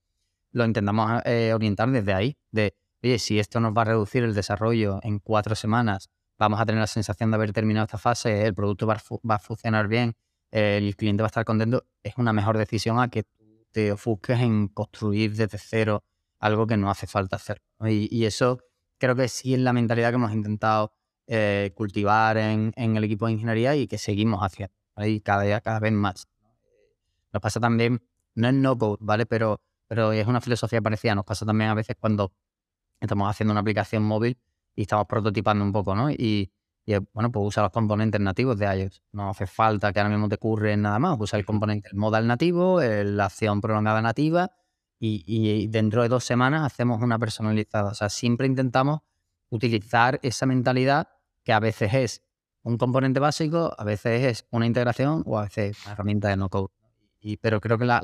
lo intentamos eh, orientar desde ahí, de, oye, si esto nos va a reducir el desarrollo en cuatro semanas, vamos a tener la sensación de haber terminado esta fase, el producto va a, funcionar bien, el cliente va a estar contento, es una mejor decisión a que te ofusques en construir desde cero algo que no hace falta hacer. Y, y eso creo que sí es la mentalidad que hemos intentado eh, cultivar en, el equipo de ingeniería y que seguimos haciendo, y cada día cada vez más. Nos pasa también, no es no-code, ¿vale? Pero, pero es una filosofía parecida. Nos pasa también a veces cuando estamos haciendo una aplicación móvil y estamos prototipando un poco, ¿no? Y, bueno, pues usa los componentes nativos de iOS. No hace falta que ahora mismo te curre nada más. Usa el componente, el modal nativo, la acción prolongada nativa y, y, dentro de dos semanas hacemos una personalizada. O sea, siempre intentamos utilizar esa mentalidad que a veces es un componente básico, a veces es una integración o a veces una herramienta de no-code. pero creo que la,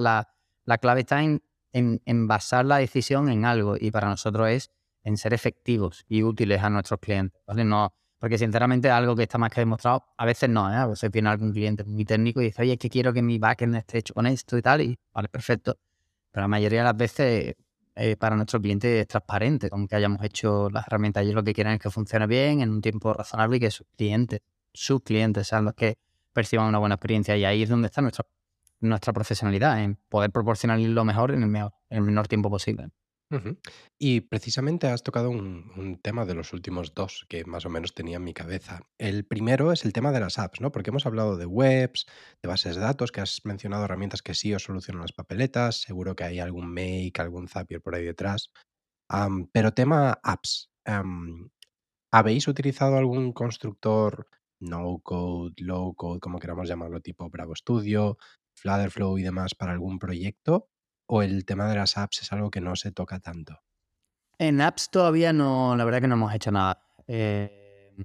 la, clave está en, en, basar la decisión en algo y para nosotros es en ser efectivos y útiles a nuestros clientes. No, porque sinceramente algo que está más que demostrado, a veces no, ¿eh? a veces viene algún cliente muy técnico y dice, oye, es que quiero que mi backend esté hecho con esto y tal, y vale, perfecto. Pero la mayoría de las veces eh, para nuestro cliente es transparente, con que hayamos hecho las herramientas. Ellos lo que quieren es que funcione bien en un tiempo razonable y que sus clientes, sus clientes sean los que perciban una buena experiencia. Y ahí es donde está nuestra, nuestra profesionalidad, en poder proporcionar lo mejor en el, en el menor tiempo posible. Y precisamente has tocado un, tema de los últimos dos que más o menos tenía en mi cabeza. El primero es el tema de las apps, ¿no? Porque hemos hablado de webs, de bases de datos, que has mencionado herramientas que sí os solucionan las papeletas, seguro que hay algún Make, algún Zapier por ahí detrás. pero tema apps, ¿habéis utilizado algún constructor no code, low code, como queramos llamarlo, tipo Bravo Studio, Flutterflow y demás para algún proyecto? O el tema de las apps es algo que no se toca tanto? En apps todavía no, la verdad que no hemos hecho nada. Eh,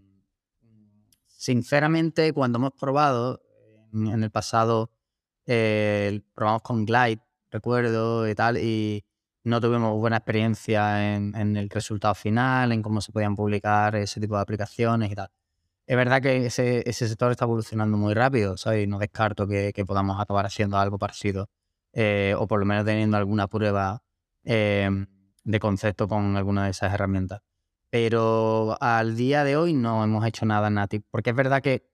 sinceramente, cuando hemos probado en, el pasado, eh, probamos con Glide, recuerdo y tal, y no tuvimos buena experiencia en, el resultado final, en cómo se podían publicar ese tipo de aplicaciones y tal. Es verdad que ese, sector está evolucionando muy rápido, ¿sabes? No descarto que, podamos acabar haciendo algo parecido, eh, o por lo menos teniendo alguna prueba em, de concepto con alguna de esas herramientas. Pero al día de hoy no hemos hecho nada native, porque es verdad que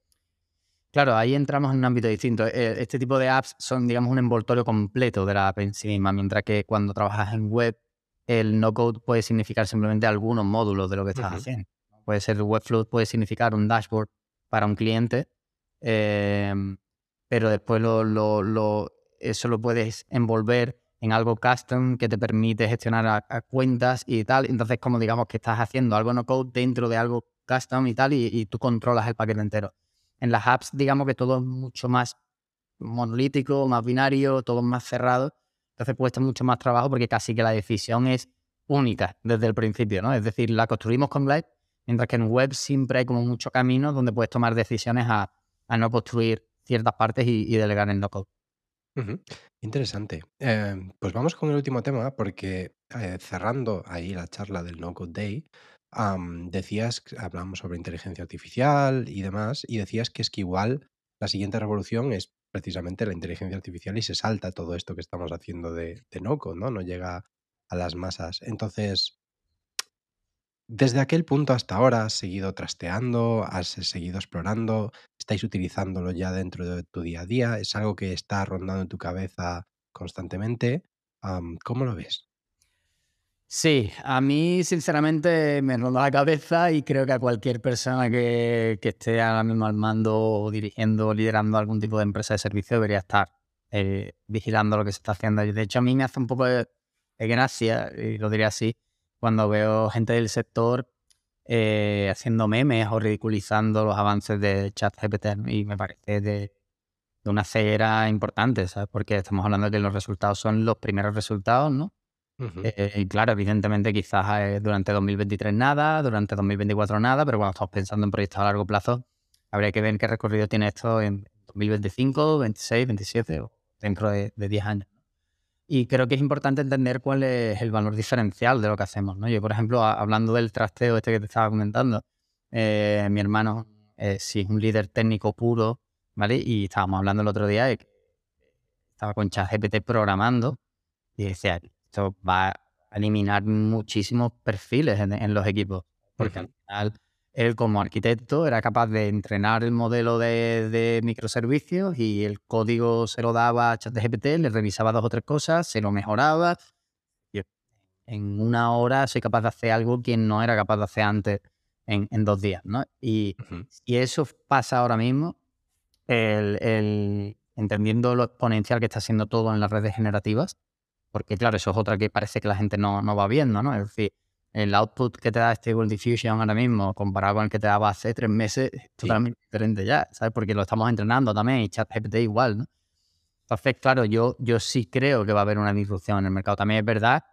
Claro, ahí entramos en un ámbito distinto. Eh, este tipo de apps son, digamos, un envoltorio completo de la app en sí misma, mientras que cuando trabajas en web, el no-code puede significar simplemente algunos módulos de lo que estás haciendo. Puede ser Webflow, puede significar un dashboard para un cliente, pero después lo, eso lo puedes envolver en algo custom que te permite gestionar cuentas y tal. Entonces, como digamos que estás haciendo algo no-code dentro de algo custom y tal, y tú controlas el paquete entero. En las apps, digamos que todo es mucho más monolítico, más binario, todo más cerrado. Entonces cuesta mucho más trabajo porque casi que la decisión es única desde el principio, ¿no? Es decir, la construimos con Glide, mientras que en web siempre hay como mucho camino donde puedes tomar decisiones a, no construir ciertas partes y, delegar en Interesante. Em, pues vamos con el último tema porque eh, cerrando ahí la charla del No Code Day, decías, hablamos sobre inteligencia artificial y demás, y decías que es que igual la siguiente revolución es precisamente la inteligencia artificial y se salta todo esto que estamos haciendo de, de Noco, ¿no? No llega a las masas. Entonces, desde aquel punto hasta ahora, ¿has seguido trasteando? ¿Has seguido explorando? ¿Estáis utilizándolo ya dentro de tu día a día? ¿Es algo que está rondando en tu cabeza constantemente? ¿Cómo lo ves? Sí, a mí sinceramente me ronda la cabeza y creo que a cualquier persona que, esté ahora mismo al mando o dirigiendo liderando algún tipo de empresa de servicio debería estar eh, vigilando lo que se está haciendo. De hecho, a mí me hace un poco de, gracia, y lo diría así, cuando veo gente del sector eh, haciendo memes o ridiculizando los avances de ChatGPT y me parece de, de una cera importante, ¿sabes? Porque estamos hablando de que los resultados son los primeros resultados, ¿no? Eh, y claro, evidentemente quizás eh, durante 2023 nada, durante 2024 nada, pero cuando estamos pensando en proyectos a largo plazo, habría que ver qué recorrido tiene esto en 2025, 26, 27 o dentro de, 10 años. Y creo que es importante entender cuál es el valor diferencial de lo que hacemos. ¿no? Yo, por ejemplo, hablando del trasteo este que te estaba comentando, eh, mi hermano sí es un líder técnico puro, ¿vale? Y estábamos hablando el otro día de que estaba con ChatGPT programando y decía, esto va a eliminar muchísimos perfiles en, los equipos, porque al final él como arquitecto era capaz de entrenar el modelo de, microservicios y el código se lo daba a ChatGPT, le revisaba dos o tres cosas, se lo mejoraba. Y en una hora soy capaz de hacer algo que no era capaz de hacer antes en, dos días, ¿no? Y, eso pasa ahora mismo, el, entendiendo lo exponencial que está haciendo todo en las redes generativas, porque claro, eso es otra que parece que la gente no, no va viendo, ¿no? Es decir, el output que te da Stable Diffusion ahora mismo, comparado con el que te daba hace tres meses, es totalmente diferente ya, ¿sabes? Porque lo estamos entrenando también y ChatGPT igual, ¿no? Entonces, claro, yo, yo sí creo que va a haber una disrupción en el mercado. También es verdad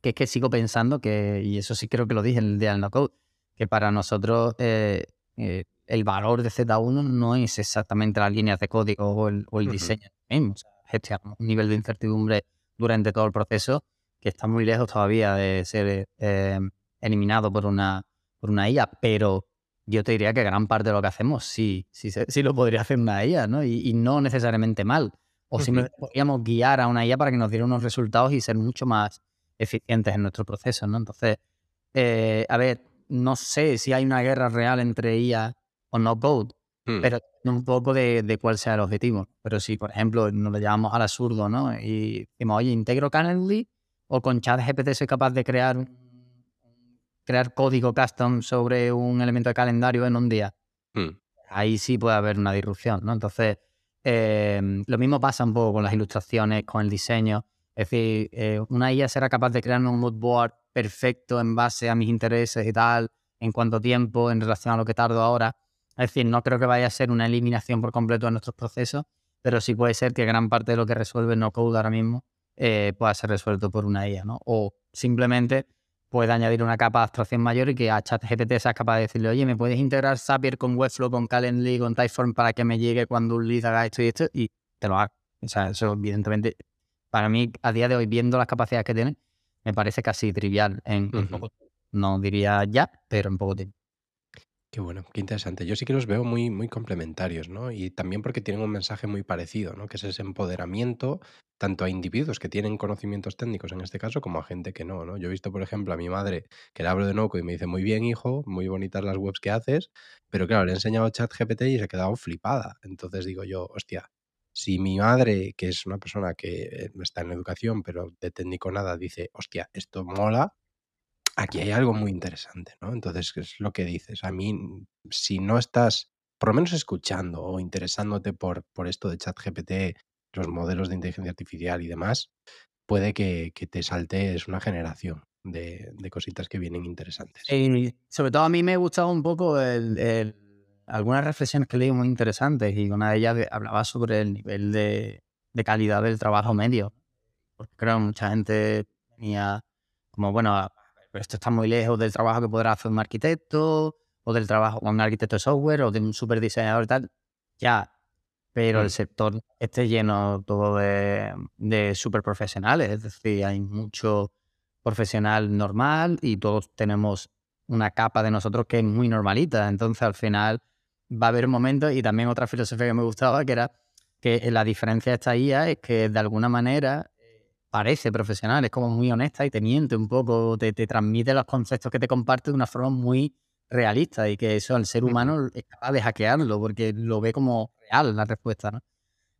que es que sigo pensando que, y eso sí creo que lo dije en el día del no code, que para nosotros eh, eh, el valor de Z1 no es exactamente las líneas de código o el, diseño mismo. O sea, gestionamos un nivel de incertidumbre durante todo el proceso, que está muy lejos todavía de ser eh, eliminado por una, por una IA, pero yo te diría que gran parte de lo que hacemos sí, sí, sí lo podría hacer una IA, ¿no? Y, no necesariamente mal. O simplemente podríamos guiar a una IA para que nos diera unos resultados y ser mucho más eficientes en nuestro proceso, ¿no? Entonces, eh, a ver, no sé si hay una guerra real entre IA o no code, Hmm. Pero un poco de, cuál sea el objetivo. Pero si, por ejemplo, nos lo llevamos al absurdo, ¿no? Y decimos, oye, integro Calendly o con ChatGPT soy capaz de crear crear código custom sobre un elemento de calendario en un día. Hmm. Ahí sí puede haber una disrupción, ¿no? Entonces, em, lo mismo pasa un poco con las ilustraciones, con el diseño. Es decir, eh, una IA será capaz de crear un mood board perfecto en base a mis intereses y tal, en cuánto tiempo, en relación a lo que tardo ahora. Es decir, no creo que vaya a ser una eliminación por completo de nuestros procesos, pero sí puede ser que gran parte de lo que resuelve no code ahora mismo eh, pueda ser resuelto por una IA, ¿no? O simplemente puede añadir una capa de abstracción mayor y que a ChatGPT seas capaz de decirle, oye, ¿me puedes integrar Zapier con Webflow, con Calendly, con Typeform para que me llegue cuando un lead haga esto y esto? Y te lo haga. O sea, eso evidentemente, para mí, a día de hoy, viendo las capacidades que tiene, me parece casi trivial en, en poco tiempo. No diría ya, pero en poco tiempo. Qué bueno, qué interesante. Yo sí que los veo muy, muy complementarios, ¿no? Y también porque tienen un mensaje muy parecido, ¿no? Que es ese empoderamiento tanto a individuos que tienen conocimientos técnicos en este caso como a gente que no, ¿no? Yo he visto, por ejemplo, a mi madre que le hablo de Noco y me dice, muy bien, hijo, muy bonitas las webs que haces, pero claro, le he enseñado chat GPT y se ha quedado flipada. Entonces digo yo, hostia, si mi madre, que es una persona que eh, está en educación, pero de técnico nada, dice, hostia, esto mola, aquí hay algo muy interesante, ¿no? Entonces, es lo que dices. A mí, mm, si no estás, por lo menos escuchando o interesándote por, por esto de ChatGPT, los modelos de inteligencia artificial y demás, puede que, que te saltes una generación de, de, cositas que vienen interesantes. Y sobre todo a mí me ha gustado un poco el, el, algunas reflexiones que leí muy interesantes y una de ellas hablaba sobre el nivel de, de calidad del trabajo medio. Porque creo que mucha gente tenía como, bueno, pero esto está muy lejos del trabajo que podrá hacer un arquitecto, o del trabajo con un arquitecto de software, o de un super diseñador y tal. Ya, pero el mm. sector esté lleno todo de, de super profesionales, es decir, hay mucho profesional normal y todos tenemos una capa de nosotros que es muy normalita. Entonces, al final, va a haber momentos, y también otra filosofía que me gustaba, que era que la diferencia de esta IA es que de alguna manera parece profesional, es como muy honesta y te miente un poco, te, te transmite los conceptos que te comparte de una forma muy realista y que eso al ser humano es capaz de hackearlo porque lo ve como real la respuesta, ¿no?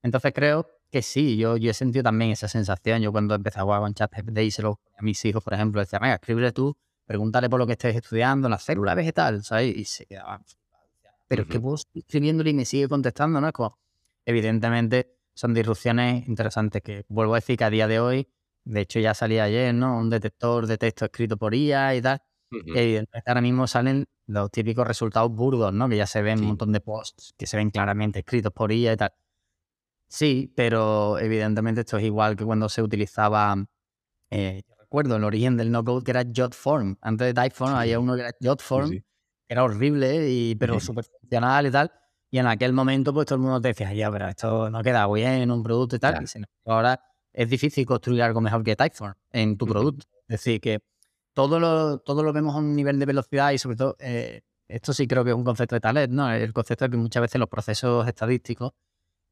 Entonces creo que sí, yo, yo he sentido también esa sensación. Yo cuando empecé a jugar con ChatGPT y se lo a mis hijos, por ejemplo, decía, venga, escríbele tú, pregúntale por lo que estés estudiando, la célula vegetal, ¿sabes? Y se quedaba... Pero es que puedo escribiéndole y me sigue contestando, ¿no? Es como, evidentemente, son disrupciones interesantes que vuelvo a decir que a día de hoy, de hecho ya salía ayer, ¿no? Un detector de texto escrito por IA y tal. Y evidentemente ahora mismo salen los típicos resultados burdos, ¿no? Que ya se ven un montón de posts que se ven claramente escritos por IA y tal. Sí, pero evidentemente esto es igual que cuando se utilizaba, eh, yo recuerdo el origen del no-code que era Jotform. Antes de Typeform había uno que era Jotform, que era horrible, y, pero súper funcional y tal. Y en aquel momento, pues todo el mundo te decía, ya, pero esto no queda bien, un producto y tal. Y ahora es difícil construir algo mejor que Typeform en tu producto. Es decir, que todo lo, todo lo vemos a un nivel de velocidad y sobre todo, eh, esto sí creo que es un concepto de talent, ¿no? El concepto de que muchas veces los procesos estadísticos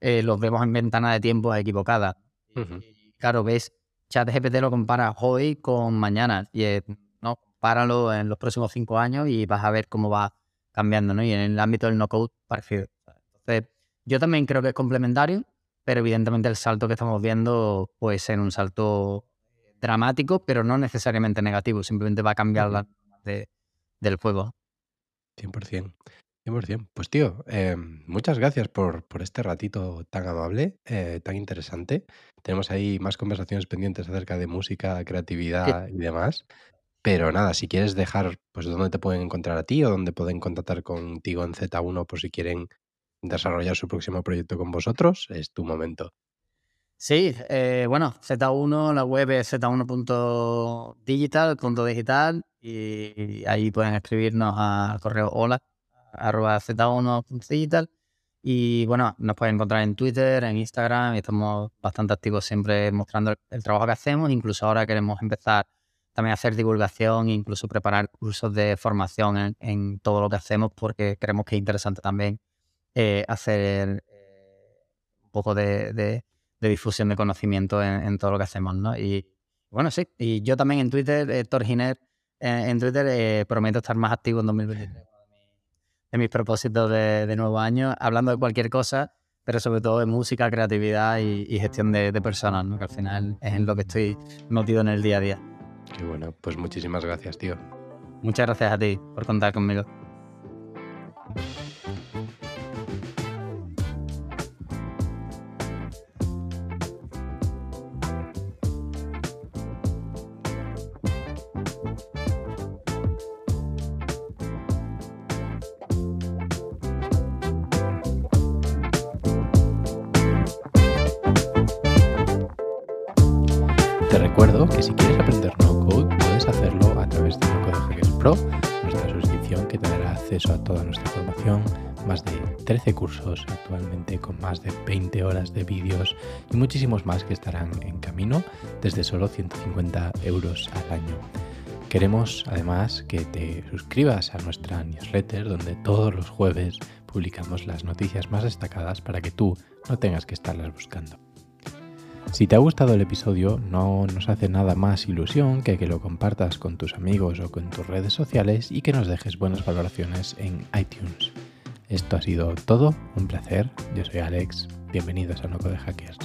eh, los vemos en ventanas de tiempo equivocadas. Y claro, ves, ChatGPT lo compara hoy con mañana. Y no, compáralo en los próximos cinco años y vas a ver cómo va cambiando, ¿no? Y en el ámbito del no-code, parecido. Entonces, yo también creo que es complementario, pero evidentemente el salto que estamos viendo puede ser un salto dramático, pero no necesariamente negativo, simplemente va a cambiar la de, del juego. 100%. 100%. Pues tío, eh, muchas gracias por, por, este ratito tan amable, eh, tan interesante. Tenemos ahí más conversaciones pendientes acerca de música, creatividad y demás. Pero nada, si quieres dejar, pues dónde te pueden encontrar a ti o dónde pueden contactar contigo en Z1 por si quieren desarrollar su próximo proyecto con vosotros, es tu momento. Sí, eh, bueno, Z1, la web es z1.digital, punto digital, y ahí pueden escribirnos al correo hola, arroba z1.digital. Y bueno, nos pueden encontrar en Twitter, en Instagram, y estamos bastante activos siempre mostrando el trabajo que hacemos. Incluso ahora queremos empezar también hacer divulgación e incluso preparar cursos de formación en, todo lo que hacemos porque creemos que es interesante también eh, hacer eh, un poco de, difusión de conocimiento en, todo lo que hacemos, ¿no? Y bueno, sí, y yo también en Twitter, Héctor Giner, en Twitter eh, prometo estar más activo en 2023 de mis propósitos de, nuevo año, hablando de cualquier cosa, pero sobre todo de música, creatividad y, gestión de, de personas, ¿no? que al final es en lo que estoy metido en el día a día. Qué bueno, pues muchísimas gracias, tío. Muchas gracias a ti por contar conmigo. Actualmente con más de 20 horas de vídeos y muchísimos más que estarán en camino desde solo 150 euros al año. Queremos además que te suscribas a nuestra newsletter donde todos los jueves publicamos las noticias más destacadas para que tú no tengas que estarlas buscando. Si te ha gustado el episodio, no nos hace nada más ilusión que que lo compartas con tus amigos o con tus redes sociales y que nos dejes buenas valoraciones en iTunes. Esto ha sido todo, un placer. Yo soy Alex. Bienvenidos a Noco de Hackers.